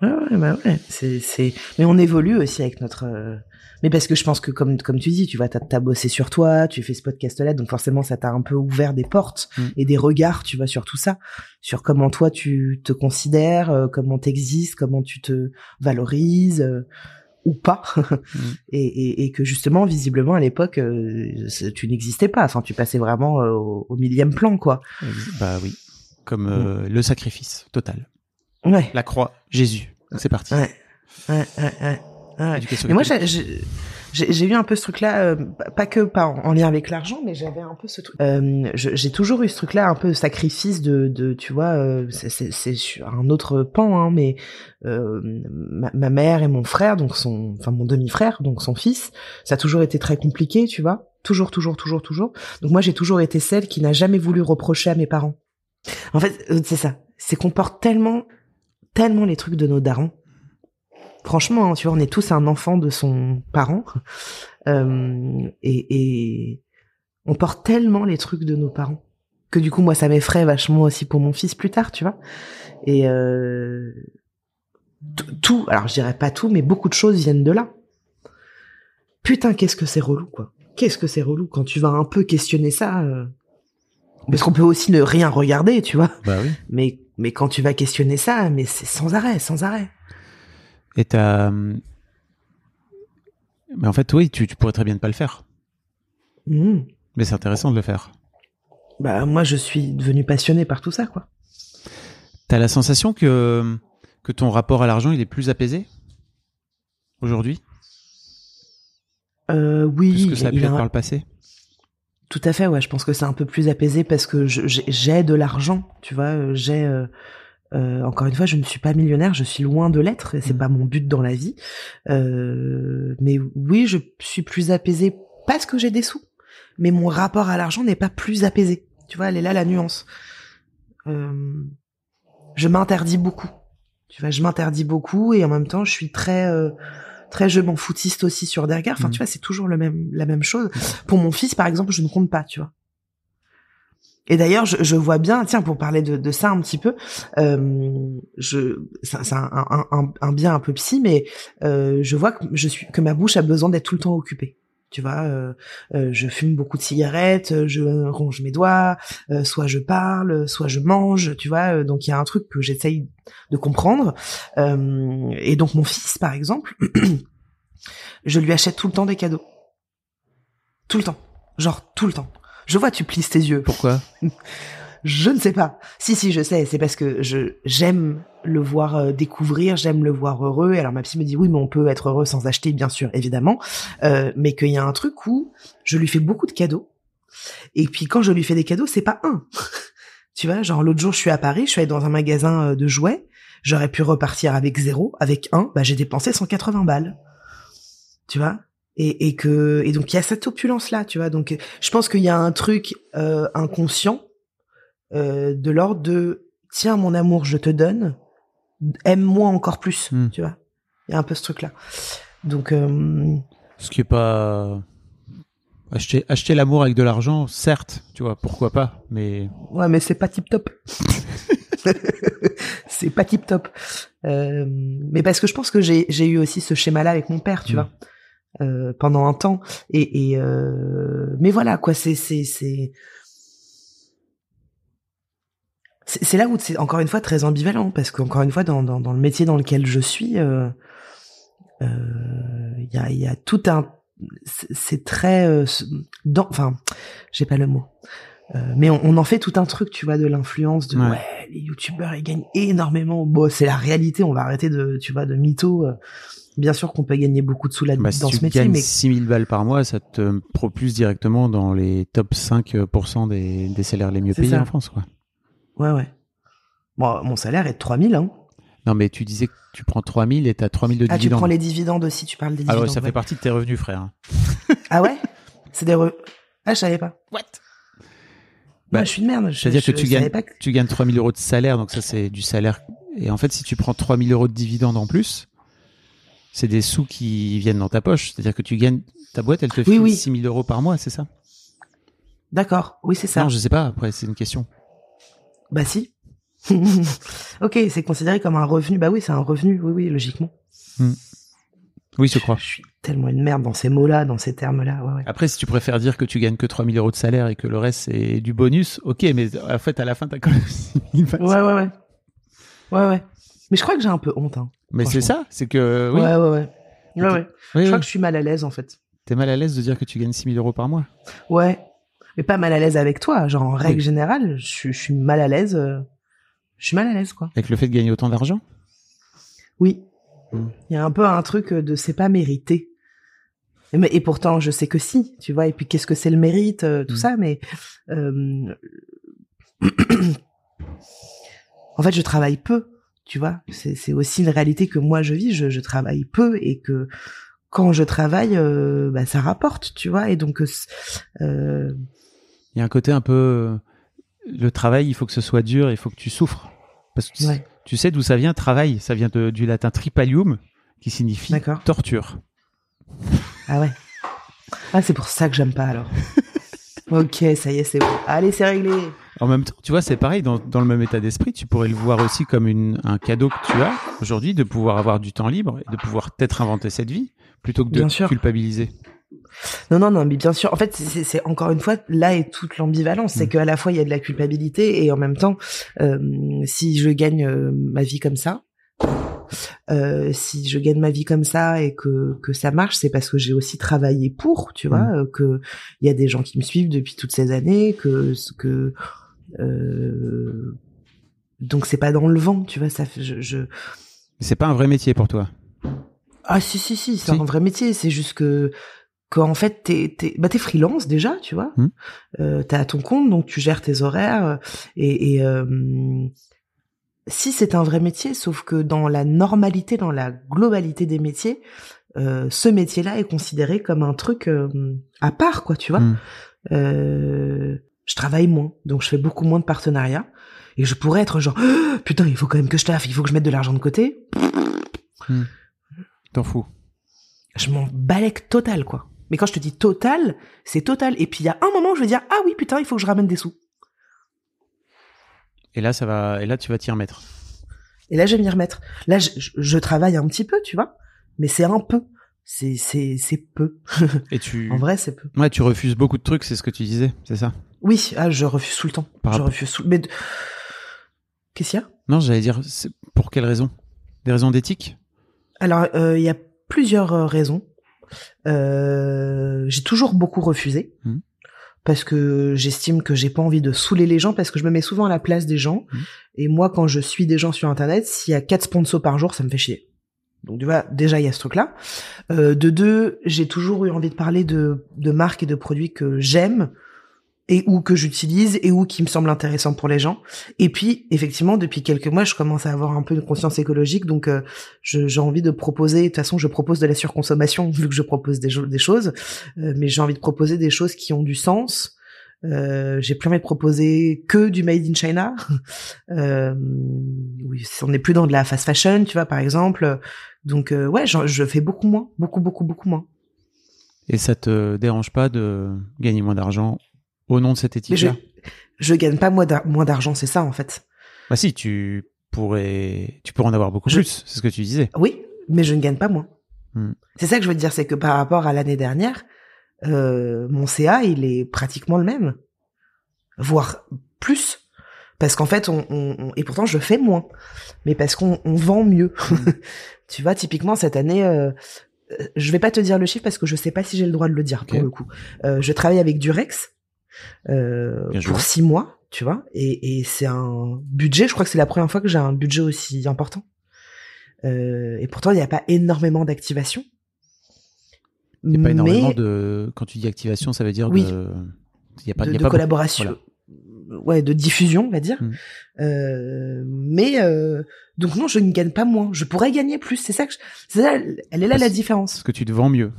Ouais, ouais, bah ouais. C'est, c'est. Mais on évolue aussi avec notre. euh, Mais parce que je pense que comme comme tu dis, tu vois, t'as, t'as bossé sur toi, tu fais ce podcast-là, donc forcément ça t'a un peu ouvert des portes Mm. et des regards, tu vois, sur tout ça, sur comment toi tu te considères, euh, comment t'existes, comment tu te valorises euh, ou pas, et, et, et que justement visiblement à l'époque euh, tu n'existais pas, enfin tu passais vraiment euh, au, au millième plan, quoi. Bah oui, comme euh, le sacrifice total, Ouais. la croix, Jésus. C'est parti. Ouais. Ouais, ouais, ouais. Mais moi, j'ai- eu un peu ce truc-là, euh, pas que pas en, en lien avec l'argent, mais j'avais un peu ce truc. Euh, j'ai toujours eu ce truc-là, un peu sacrifice de, de tu vois, euh, c'est- un autre pan, hein, mais euh, ma, ma mère et mon frère, donc son, enfin mon demi-frère, donc son fils, ça a toujours été très compliqué, tu vois, toujours, toujours, toujours, toujours. Donc moi, j'ai toujours été celle qui n'a jamais voulu reprocher à mes parents. En fait, euh, c'est ça, c'est qu'on porte tellement, tellement les trucs de nos darons Franchement, hein, tu vois, on est tous un enfant de son parent. Euh, et, et on porte tellement les trucs de nos parents que du coup, moi, ça m'effraie vachement aussi pour mon fils plus tard, tu vois. Et euh, tout, alors je dirais pas tout, mais beaucoup de choses viennent de là. Putain, qu'est-ce que c'est relou, quoi. Qu'est-ce que c'est relou quand tu vas un peu questionner ça. euh, Parce qu'on peut aussi ne rien regarder, tu vois. Bah oui. Mais, mais quand tu vas questionner ça, mais c'est sans arrêt, sans arrêt. Et t'as. hum, Mais en fait, oui, tu, tu pourrais très bien ne pas le faire. Mhm. Mais c'est intéressant de le faire. Bah, moi, je suis devenu passionné par tout ça, quoi. T'as la sensation que, que ton rapport à l'argent, il est plus apaisé aujourd'hui? Euh, oui, Plus que ça a pu être un- par le passé Tout à fait, ouais. Je pense que c'est un peu plus apaisé parce que j'ai de l'argent, tu vois. euh, J'ai euh, euh, encore une fois, je ne suis pas millionnaire, je suis loin de l'être et c'est Mm. pas mon but dans la vie. Euh, mais oui, je suis plus apaisé parce que j'ai des sous, mais mon rapport à l'argent n'est pas plus apaisé. Tu vois, elle est là la nuance. Euh, je m'interdis beaucoup. Tu vois, je m'interdis beaucoup et en même temps, je suis très euh, très je m'en foutiste aussi sur regards. Enfin, Mm. tu vois, c'est toujours le même la même chose. Pour mon fils, par exemple, je ne compte pas, tu vois. Et d'ailleurs, je, je vois bien, tiens, pour parler de, de ça un petit peu, euh, je, c'est c'est un, un, un, un bien un peu psy, mais euh, je vois que je suis que ma bouche a besoin d'être tout le temps occupée. Tu vois, euh, euh, je fume beaucoup de cigarettes, je ronge mes doigts, euh, soit je parle, soit je mange, tu vois. euh, donc il y a un truc que j'essaye de comprendre. Euh, et donc mon fils, par exemple, je lui achète tout le temps des cadeaux. Tout le temps. Genre tout le temps. Je vois, tu plisses tes yeux. Pourquoi? Je ne sais pas. Si, si, je sais. C'est parce que je j'aime le voir euh, découvrir, j'aime le voir heureux. Alors ma psy me dit oui, mais on peut être heureux sans acheter, bien sûr, évidemment. Euh, mais qu'il y a un truc où je lui fais beaucoup de cadeaux. Et puis quand je lui fais des cadeaux, c'est pas un. tu vois, genre l'autre jour, je suis à Paris, je suis allée dans un magasin euh, de jouets. J'aurais pu repartir avec zéro, avec un. Bah j'ai dépensé 180 balles. Tu vois? Et, et que et donc il y a cette opulence là, tu vois. Donc je pense qu'il y a un truc euh, inconscient euh, de l'ordre de tiens mon amour je te donne aime-moi encore plus Hmm. tu vois il y a un peu ce truc là donc euh, Ce qui est pas. Acheter, acheter l'amour avec de l'argent, certes, tu vois, pourquoi pas, mais ouais mais c'est pas tip top c'est pas tip top euh, mais parce que je pense que j'ai j'ai eu aussi ce schéma là avec mon père tu Hmm. vois euh, pendant un temps et, et euh, mais voilà quoi c'est c'est c'est là où c'est encore une fois très ambivalent parce qu'encore une fois dans, dans, dans le métier dans lequel je suis euh, euh, il y, a, y a tout un c'est très euh, dans enfin j'ai pas le mot mais on, on en fait tout un truc tu vois de l'influence de Ouais. ouais. les youtubeurs ils gagnent énormément bon c'est la réalité on va arrêter de tu vois de mytho bien sûr qu'on peut gagner beaucoup de sous là bah, dans ce métier mais 6000 balles par mois, ça te propulse directement dans les top 5% des, des salaires les mieux payés ça. en France, quoi. Ouais ouais bon, mon salaire est de 3000 hein Non, mais tu disais que tu prends 3000 et t'as 3000 de ah tu dividendes. prends les dividendes aussi tu parles des Alors, dividendes ça ouais. fait partie de tes revenus, frère. ah ouais? C'est des re... ah je savais pas What? Moi, Bah, je suis de merde je, C'est-à-dire que tu gagnes, pas que- tu gagnes 3000 euros de salaire, donc ça c'est du salaire. Et en fait, si tu prends 3000 euros de dividendes en plus, c'est des sous qui viennent dans ta poche. C'est-à-dire que tu gagnes, ta boîte, elle te Oui, file oui. 6000 euros par mois, c'est ça? D'accord oui c'est ça Non, je sais pas, après c'est une question. Bah si. ok, c'est considéré comme un revenu. Bah oui, c'est un revenu, oui, oui, logiquement. Oui, je crois. Je suis tellement une merde dans ces mots-là, dans ces termes-là. Ouais, ouais. Après, si tu préfères dire que tu gagnes que 3000 euros de salaire et que le reste c'est du bonus, ok, mais en fait, à la fin, t'as quand même 6000 balles. ouais, ouais, ouais. Ouais, ouais. Mais je crois que j'ai un peu honte. Hein. Mais c'est ça, c'est que, oui, Ouais, ouais, ouais. Ouais, ouais. oui, Je crois oui. que je suis mal à l'aise, en fait. t'es mal à l'aise de dire que tu gagnes 6000 euros par mois? Ouais. Mais pas mal à l'aise avec toi. Genre, en règle Oui. générale, je, suis- je suis mal à l'aise. euh, Je suis mal à l'aise, quoi. Avec le fait de gagner autant d'argent? Oui. Mm. Il y a un peu un truc de c'est pas mérité. Et, mais- et pourtant, je sais que si, tu vois. Et puis, qu'est-ce que c'est le mérite, euh, tout Mm. ça, mais euh, en fait, je travaille peu, tu vois. C'est aussi une réalité que moi je vis. Je, je travaille peu et que quand je travaille, euh, bah, ça rapporte, tu vois. Et donc, euh, Il y a un côté un peu. Le travail, il faut que ce soit dur, il faut que tu souffres. Parce que tu- ouais. tu sais d'où ça vient, travail Ça vient de- du latin tripalium, qui signifie torture. Ah ouais. Ah, c'est pour ça que j'aime pas alors. ok, ça y est, c'est bon. Allez, c'est réglé. En même temps, tu vois, c'est pareil, dans, dans le même état d'esprit, tu pourrais le voir aussi comme une, un cadeau que tu as aujourd'hui de pouvoir avoir du temps libre et de pouvoir t'être inventé cette vie plutôt que de Bien sûr. Non, non, non, mais bien sûr. En fait, c'est encore une fois là est toute l'ambivalence, c'est Mm. qu'à la fois il y a de la culpabilité et en même temps, euh, si je gagne euh, ma vie comme ça, euh, si je gagne ma vie comme ça et que que ça marche, c'est parce que j'ai aussi travaillé pour, tu vois, Mm. euh, que il y a des gens qui me suivent depuis toutes ces années, que que donc c'est pas dans le vent, tu vois. Ça, fait- je, je C'est pas un vrai métier pour toi? ah si si si, c'est Si. un vrai métier. C'est juste que qu'en fait t'es t'es bah t'es freelance déjà, tu vois. Hmm. Euh, t'es à ton compte, donc tu gères tes horaires euh, et, et euh, si c'est un vrai métier, sauf que dans la normalité, dans la globalité des métiers, euh, ce métier-là est considéré comme un truc euh, à part, quoi, tu vois. Hmm. Euh, je travaille moins, donc je fais beaucoup moins de partenariats. Et je pourrais être genre, Ah, putain, il faut quand même que je taffe, il faut que je mette de l'argent de côté. T'en fous. je m'en balèque total, quoi. Mais quand je te dis total, c'est total. Et puis il y a un moment où je vais dire, ah oui, putain, il faut que je ramène des sous. Et là, ça va, et là, tu vas t'y remettre. Et là, je vais m'y remettre. Là, je, je- je travaille un petit peu, tu vois. Mais c'est un peu. C'est, c'est, c'est peu. Et tu, En vrai, c'est peu. ouais, tu refuses beaucoup de trucs, c'est ce que tu disais, c'est ça? Oui, ah, je refuse tout le temps. Par je rapport- refuse tout. Mais qu'est-ce qu'il y a? Non, j'allais dire, pour quelles raisons? Des raisons d'éthique? Alors, euh, il y a plusieurs euh, raisons. Euh, j'ai toujours beaucoup refusé Mhm. parce que j'estime que j'ai pas envie de saouler les gens parce que je me mets souvent à la place des gens. Mhm. Et moi, quand je suis des gens sur Internet, s'il y a quatre sponsors par jour, ça me fait chier. Donc tu vois, déjà il y a ce truc-là. Euh, de deux, j'ai toujours eu envie de parler de, de marques et de produits que j'aime et ou que j'utilise et ou qui me semblent intéressants pour les gens. Et puis effectivement, depuis quelques mois, je commence à avoir un peu de conscience écologique, donc euh, j'ai envie de proposer. De toute façon, je propose de la surconsommation vu que je propose des, choses, euh, mais j'ai envie de proposer des choses qui ont du sens. Euh, j'ai plus envie de proposer que du made in China. Euh, oui, on n'est plus dans de la fast fashion, tu vois, par exemple. Donc euh, ouais, je fais beaucoup moins, beaucoup, beaucoup, beaucoup moins. Et ça te dérange pas de gagner moins d'argent au nom de cette je, éthique-là? je gagne pas moins d'ar- moins d'argent, c'est ça en fait. Bah si, tu pourrais, tu pourrais en avoir beaucoup Je- plus, c'est ce que tu disais. Oui, mais je ne gagne pas moins. Hmm. C'est ça que je veux te dire, c'est que par rapport à l'année dernière, euh, mon CA, il est pratiquement le même, voire plus. Parce qu'en fait, on, on- on- et pourtant je fais moins, mais parce qu'on on vend mieux. tu vois, typiquement cette année, euh, euh, je vais pas te dire le chiffre parce que je sais pas si j'ai le droit de le dire pour le coup. Euh, je travaille avec Durex. Pour six mois, tu vois, et, et c'est un budget. Je crois que c'est la première fois que j'ai un budget aussi important. Euh, et pourtant, il n'y a pas énormément d'activation. Il y a pas énormément Mais- de, quand tu dis activation, ça veut dire Oui. de, il y a pas, de, il y a de pas collaboration, Voilà. ouais, de diffusion, on va dire. Mm. Euh, mais euh, donc non, je ne gagne pas moins. Je pourrais gagner plus. C'est ça que, je- ça, elle est là la différence. Parce que tu te vends mieux.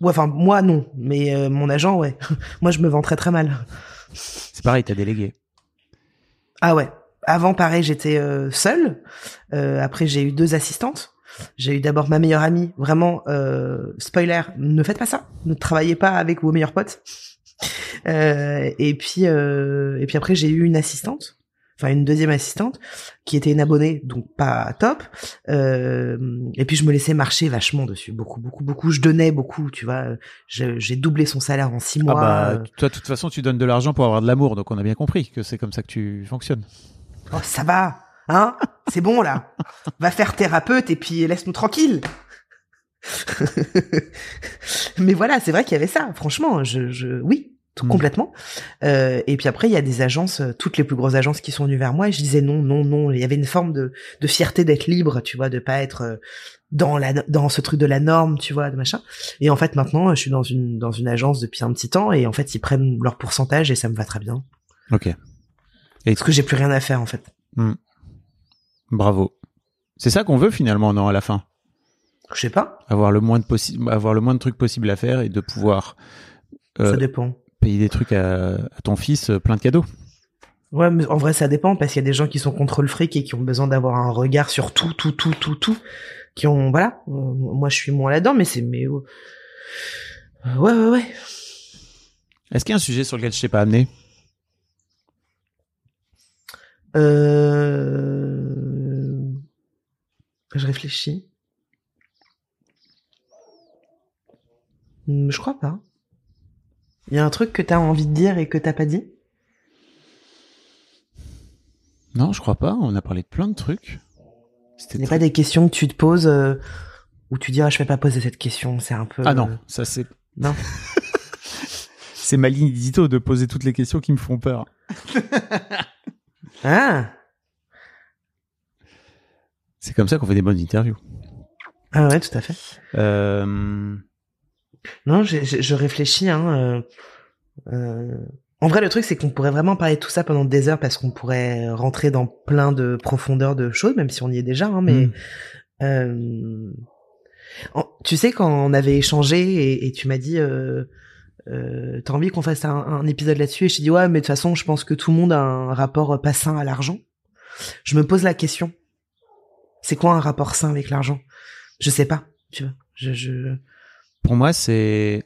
Ouais, enfin moi non, mais euh, mon agent, ouais. moi, je me vends très très mal. C'est pareil, t'as délégué. Ah ouais. Avant, pareil, j'étais euh, seule. Euh, après, j'ai eu deux assistantes. J'ai eu d'abord ma meilleure amie. Vraiment, euh, spoiler, ne faites pas ça. Ne travaillez pas avec vos meilleurs potes. Euh, et puis, euh, et puis après, j'ai eu une assistante, enfin une deuxième assistante, qui était une abonnée, donc pas top. Euh, et puis je me laissais marcher vachement dessus, beaucoup, beaucoup, beaucoup. Je donnais beaucoup, tu vois. J'ai doublé son salaire en six Ah mois. bah, toi, de toute façon, tu donnes de l'argent pour avoir de l'amour, donc on a bien compris que c'est comme ça que tu fonctionnes. Oh, ça va, hein? C'est bon là. Va faire thérapeute et puis laisse-nous tranquille. Mais voilà, c'est vrai qu'il y avait ça. Franchement, je, je, oui, tout Mm. complètement. Euh, et puis après, il y a des agences, euh, toutes les plus grosses agences qui sont venues vers moi. Et je disais non, non, non. Il y avait une forme de, de fierté d'être libre, tu vois, de pas être euh, dans la, dans ce truc de la norme, tu vois, de machin. Et en fait, maintenant, je suis dans une, dans une agence depuis un petit temps et en fait, ils prennent leur pourcentage et ça me va très bien. Ok. Parce que j'ai plus rien à faire en fait. Bravo. C'est ça qu'on veut finalement, non, à la fin? Je sais pas. Avoir le moins de possible, avoir le moins de trucs possible à faire et de pouvoir euh, ça dépend. Payer des trucs à, à ton fils, euh, plein de cadeaux. Ouais, mais en vrai, ça dépend parce qu'il y a des gens qui sont contre le fric et qui ont besoin d'avoir un regard sur tout, tout, tout, tout, tout. qui ont voilà. euh, moi, je suis moins là-dedans, mais c'est mais euh, ouais, ouais, ouais. Est-ce qu'il y a un sujet sur lequel je t'ai pas amené? Euh... Je réfléchis. Hmm, Je crois pas. Il y a un truc que t'as envie de dire et que t'as pas dit? Non, je crois pas. On a parlé de plein de trucs. C'était très- pas des questions que tu te poses euh, où tu dis ah je vais pas poser cette question, c'est un peu. Ah euh, non, ça c'est Non. c'est ma ligne édito de poser toutes les questions qui me font peur. Ah. C'est comme ça qu'on fait des bonnes interviews. Ah ouais, tout à fait. Euh, Non, je réfléchis. Hein, euh, euh, En vrai, le truc, c'est qu'on pourrait vraiment parler de tout ça pendant des heures parce qu'on pourrait rentrer dans plein de profondeur de choses, même si on y est déjà. Hein, mais Mm. euh, en- tu sais, quand on avait échangé et, et tu m'as dit, euh, euh, t'as envie qu'on fasse un, un épisode là-dessus, et je t'ai dit ouais, mais de toute façon, je pense que tout le monde a un rapport pas sain à l'argent. Je me pose la question. C'est quoi un rapport sain avec l'argent? Je sais pas. Tu vois. Je, je... pour moi, c'est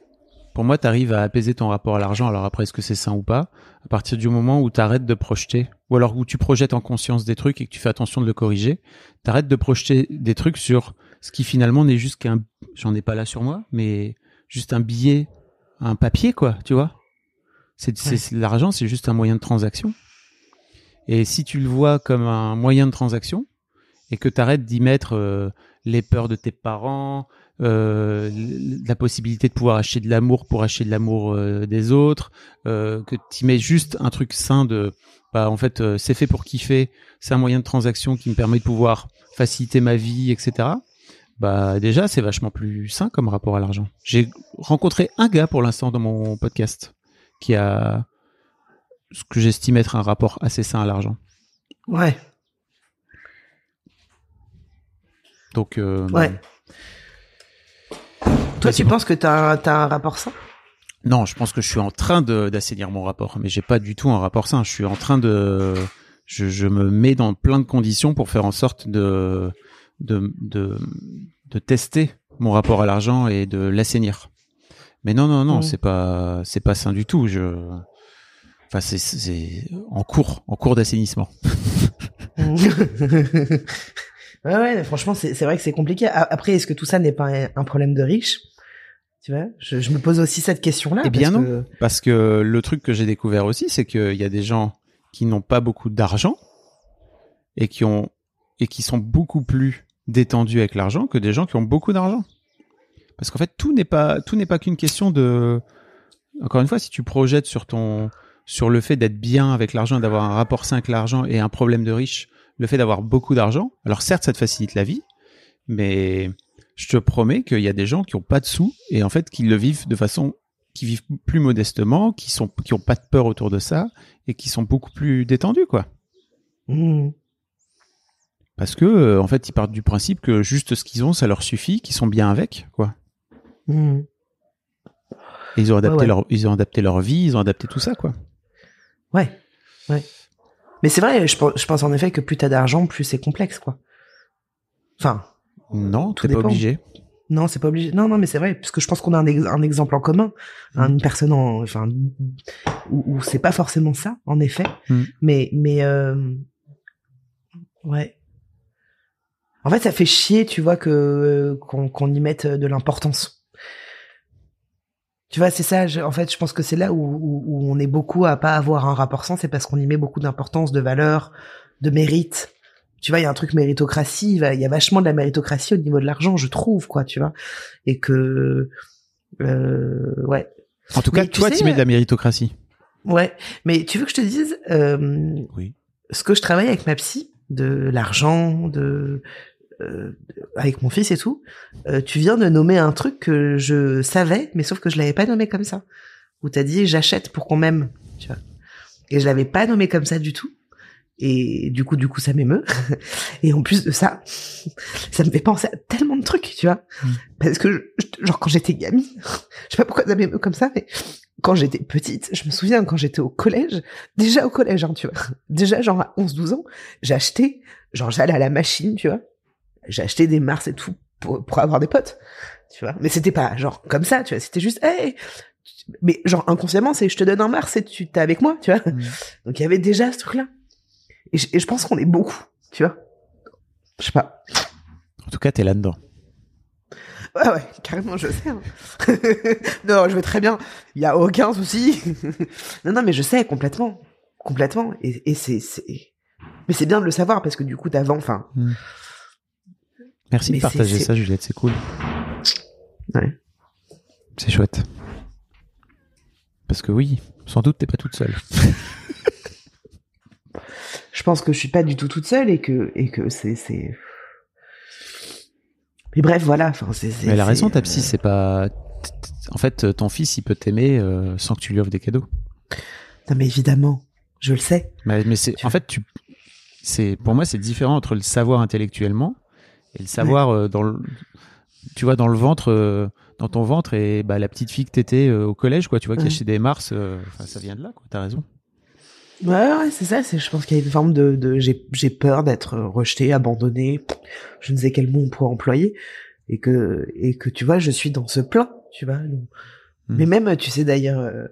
pour moi, t'arrives à apaiser ton rapport à l'argent. Alors après, est-ce que c'est sain ou pas? À partir du moment où t'arrêtes de projeter, ou alors où tu projettes en conscience des trucs et que tu fais attention de le corriger, t'arrêtes de projeter des trucs sur ce qui finalement n'est juste qu'un, j'en ai pas là sur moi, mais juste un billet, un papier, quoi. Tu vois? C'est c'est- l'argent, c'est juste un moyen de transaction. Et si tu le vois comme un moyen de transaction et que t'arrêtes d'y mettre euh, les peurs de tes parents, euh, la possibilité de pouvoir acheter de l'amour pour acheter de l'amour euh, des autres, euh, que tu mets juste un truc sain de, bah en fait c'est fait pour kiffer, c'est un moyen de transaction qui me permet de pouvoir faciliter ma vie, etc. Bah déjà c'est vachement plus sain comme rapport à l'argent. J'ai rencontré un gars pour l'instant dans mon podcast qui a ce que j'estime être un rapport assez sain à l'argent. Ouais. Donc Ouais. Toi, tu penses que t'as as un rapport sain? Non, je pense que je suis en train de d'assainir mon rapport, mais j'ai pas du tout un rapport sain. Je suis en train de, je, je me mets dans plein de conditions pour faire en sorte de de de, de tester mon rapport à l'argent et de l'assainir. Mais non, non, non, Mhm. c'est pas c'est pas sain du tout. Je, enfin, c'est c'est en cours, en cours d'assainissement. ouais, ouais, franchement, c'est vrai que c'est compliqué. Après, est-ce que tout ça n'est pas un, un problème de riche? Tu vois je, je me pose aussi cette question-là. Eh bien parce non. que- Parce que le truc que j'ai découvert aussi, c'est qu'il y a des gens qui n'ont pas beaucoup d'argent et qui ont et qui sont beaucoup plus détendus avec l'argent que des gens qui ont beaucoup d'argent. Parce qu'en fait, tout n'est pas tout n'est pas qu'une question de. Encore une fois, si tu projettes sur ton sur le fait d'être bien avec l'argent, d'avoir un rapport sain avec l'argent et un problème de riche, le fait d'avoir beaucoup d'argent. Alors certes, ça te facilite la vie, mais je te promets qu'il y a des gens qui ont pas de sous et en fait qui le vivent de façon qui vivent plus modestement, qui sont qui ont pas de peur autour de ça et qui sont beaucoup plus détendus quoi. Mhm. Parce que euh, en fait, ils partent du principe que juste ce qu'ils ont, ça leur suffit, qu'ils sont bien avec quoi. Et ils ont adapté Ouais, ouais. leur ils ont adapté leur vie, ils ont adapté tout ça quoi. Ouais, ouais. Mais c'est vrai, je pense, je pense en effet que plus t'as d'argent, plus c'est complexe, quoi. Enfin, Non, Tout t'es pas obligé. non, c'est pas obligé. Non, non, mais c'est vrai, parce que je pense qu'on a un, ex- un exemple en commun, hein, Mm. une personne en, enfin, où, où c'est pas forcément ça, en effet. Mm. Mais, mais, euh, ouais. En fait, ça fait chier, tu vois, que qu'on qu'on y mette de l'importance. Tu vois, c'est ça. je- en fait, je pense que c'est là où, où, où on est beaucoup à pas avoir un rapport sans, c'est parce qu'on y met beaucoup d'importance, de valeur, de mérite. Tu vois, il y a un truc méritocratie, il y a vachement de la méritocratie au niveau de l'argent, je trouve, quoi, tu vois. Et que, euh, ouais, En tout cas, Mais tu toi, sais, tu mets de euh, la méritocratie. ouais. Mais tu veux que je te dise, euh, Oui. ce que je travaille avec ma psy, de l'argent, de euh, avec mon fils et tout, euh, tu viens de nommer un truc que je savais, mais sauf que je l'avais pas nommé comme ça. Où t'as dit j'achète pour qu'on m'aime, tu vois. Et je l'avais pas nommé comme ça du tout. Et du coup, du coup, ça m'émeut. Et en plus de ça, ça me fait penser à tellement de trucs, tu vois. Parce que, je- genre, quand j'étais gamine, je sais pas pourquoi ça m'émeut comme ça, mais quand j'étais petite, je me souviens quand j'étais au collège, déjà au collège, hein, tu vois. Déjà, genre, à 11-12 ans, acheté, genre, j'allais à la machine, tu vois. J'ai acheté des Mars et tout pour, pour avoir des potes, tu vois. Mais c'était pas genre comme ça, tu vois. C'était juste, hey, mais genre inconsciemment, c'est je te donne un Mars et tu t'es avec moi, tu vois. Mm. Donc il y avait déjà ce truc-là. Et, je- et je pense qu'on est beaucoup, tu vois. Je sais pas. En tout cas, t'es là-dedans. Ouais, ouais, carrément, je sais. hein. non, je vais très bien. Il y a aucun souci. non, non, mais je sais complètement, complètement. Et, et c'est, mais c'est bien de le savoir parce que du coup, t'avant, enfin, Merci Mais de partager ça, Juliette, c'est cool. Ouais. C'est chouette. Parce que oui, sans doute, t'es pas toute seule. je pense que je suis pas du tout toute seule et que, et que c'est, c'est. Mais bref, voilà. Enfin, c'est. Mais elle a c'est, raison, ta euh, psy, c'est pas. En fait, ton fils, il peut t'aimer euh, sans que tu lui offres des cadeaux. Non, mais évidemment, je le sais. Mais, mais c'est, en fait, tu, c'est, pour moi, c'est différent entre le savoir intellectuellement et le savoir euh, dans le, tu vois, dans le ventre, euh, dans ton ventre et bah, la petite fille que t'étais euh, au collège, quoi, tu vois, qui achetait des Mars, ça vient de là, quoi. T'as raison. Ouais, ouais, c'est ça. C'est, je pense qu'il y a une forme de, de j'ai, j'ai peur d'être rejeté, abandonné. Je ne sais quel mot on pourrait employer. Et que, et que tu vois, je suis dans ce plein, tu vois. donc- Hmm. Mais même, tu sais d'ailleurs, euh,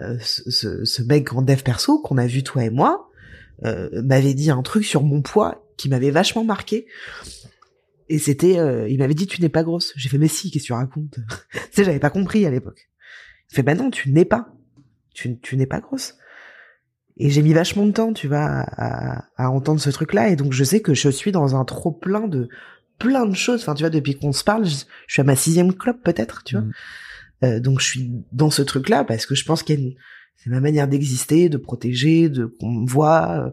euh, ce, ce, ce mec en dev perso qu'on a vu toi et moi, euh, m'avait dit un truc sur mon poids qui m'avait vachement marqué. Et c'était, euh, il m'avait dit tu n'es pas grosse. J'ai fait mais si, qu'est-ce que tu racontes? Tu sais, j'avais pas compris à l'époque. Il fait bah non, tu n'es pas, tu, tu n'es pas grosse. Et j'ai mis vachement de temps, tu vois, à, à entendre ce truc-là. Et donc, je sais que je suis dans un trop plein de plein de choses. Enfin, tu vois, depuis qu'on se parle, je, je suis à ma sixième clope peut-être, tu vois. Mm. Euh, donc, je suis dans ce truc-là parce que je pense qu'il y a une, c'est ma manière d'exister, de protéger, de qu'on me voit.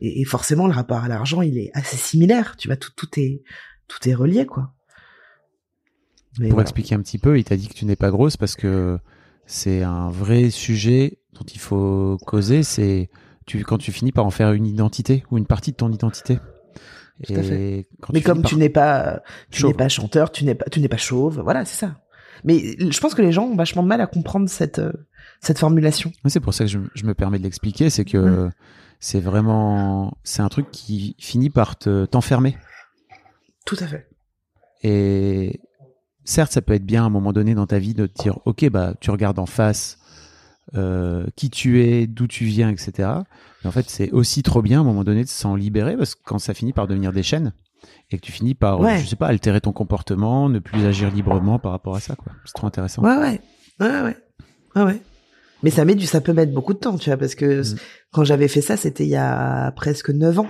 Et, et forcément, le rapport à l'argent, il est assez similaire. Tu vois, tout, tout est, tout est relié, quoi. Mais Pour voilà. expliquer un petit peu, il t'a dit que tu n'es pas grosse parce que c'est un vrai sujet dont il faut causer. C'est tu, quand tu finis par en faire une identité ou une partie de ton identité. Tout à fait. quand Mais tu comme tu n'es pas, tu Chauve. n'es pas chanteur, tu n'es pas, tu n'es pas chauve, voilà, c'est ça. Mais je pense que les gens ont vachement de mal à comprendre cette, euh, cette formulation. C'est pour ça que je, je me permets de l'expliquer, c'est que Mm. c'est vraiment, c'est un truc qui finit par te t'enfermer. Tout à fait. Et certes, ça peut être bien à un moment donné dans ta vie de te dire, ok, bah tu regardes en face euh, qui tu es, d'où tu viens, etc. Mais en fait, c'est aussi trop bien à un moment donné de s'en libérer parce que quand ça finit par devenir des chaînes et que tu finis par, Ouais. je sais pas, altérer ton comportement, ne plus agir librement par rapport à ça, quoi. C'est trop intéressant. Ouais, ouais, ouais, ouais, ouais, ouais. Mais ça met du, ça peut mettre beaucoup de temps, tu vois, parce que Mm. quand j'avais fait ça, c'était il y a presque neuf ans.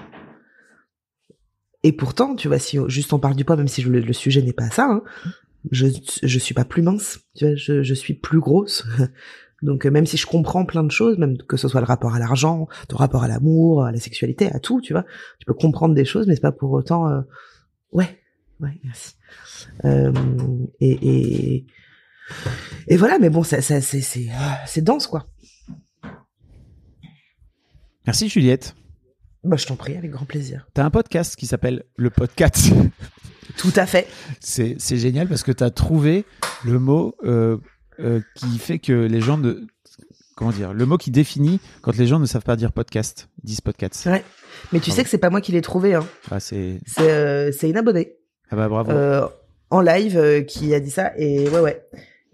Et pourtant, tu vois, si juste on parle du poids, même si le, le sujet n'est pas ça, hein, je je suis pas plus mince, tu vois, je, je suis plus grosse. Donc euh, même si je comprends plein de choses, même que ce soit le rapport à l'argent, ton rapport à l'amour, à la sexualité, à tout, tu vois, tu peux comprendre des choses, mais c'est pas pour autant. euh, Ouais, ouais, merci. Euh, et, et et voilà, mais bon, ça, ça c'est c'est c'est dense quoi. Merci Juliette. Bah je t'en prie, avec grand plaisir. T'as un podcast qui s'appelle Le Podcast. Tout à fait. C'est c'est génial parce que tu as trouvé le mot euh, euh, qui fait que les gens ne. Comment dire Le mot qui définit quand les gens ne savent pas dire podcast, ils disent podcast. Ouais. Mais tu sais que c'est pas moi qui l'ai trouvé, hein. Bah, c'est. C'est euh, c'est une abonnée Ah bah bravo. en live qui a dit ça et ouais ouais.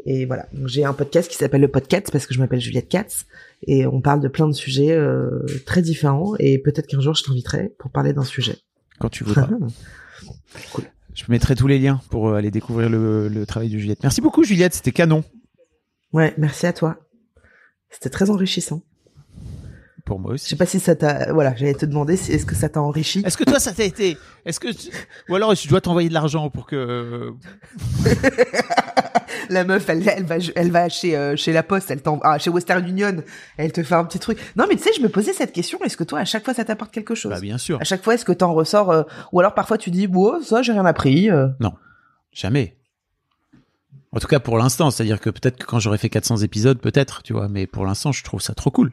Et voilà, Donc, j'ai un podcast qui s'appelle le Podcast parce que je m'appelle Juliette Katz et on parle de plein de sujets euh, très différents et peut-être qu'un jour je t'inviterai pour parler d'un sujet. Quand tu voudras. Je mettrai tous les liens pour euh, aller découvrir le, le travail de Juliette. Merci beaucoup Juliette, c'était canon ouais, merci à toi. C'était très enrichissant. pour moi Je aussi. sais pas si ça t'a voilà, j'allais te demander si est-ce que ça t'a enrichi? Est-ce que toi, ça t'a été Est-ce que tu- ou alors je dois t'envoyer de l'argent pour que La meuf, elle, elle va, elle va chez, euh, chez la Poste, elle t'envoie, ah, chez Western Union, elle te fait un petit truc. Non, mais tu sais, je me posais cette question, est-ce que toi, à chaque fois, ça t'apporte quelque chose? Bah bien sûr. À chaque fois, est-ce que t'en ressors, euh, ou alors parfois tu dis, bon, ça, j'ai rien appris. euh? Jamais. En tout cas pour l'instant, c'est-à-dire que peut-être que quand j'aurai fait 400 épisodes, peut-être, tu vois, mais pour l'instant, je trouve ça trop cool.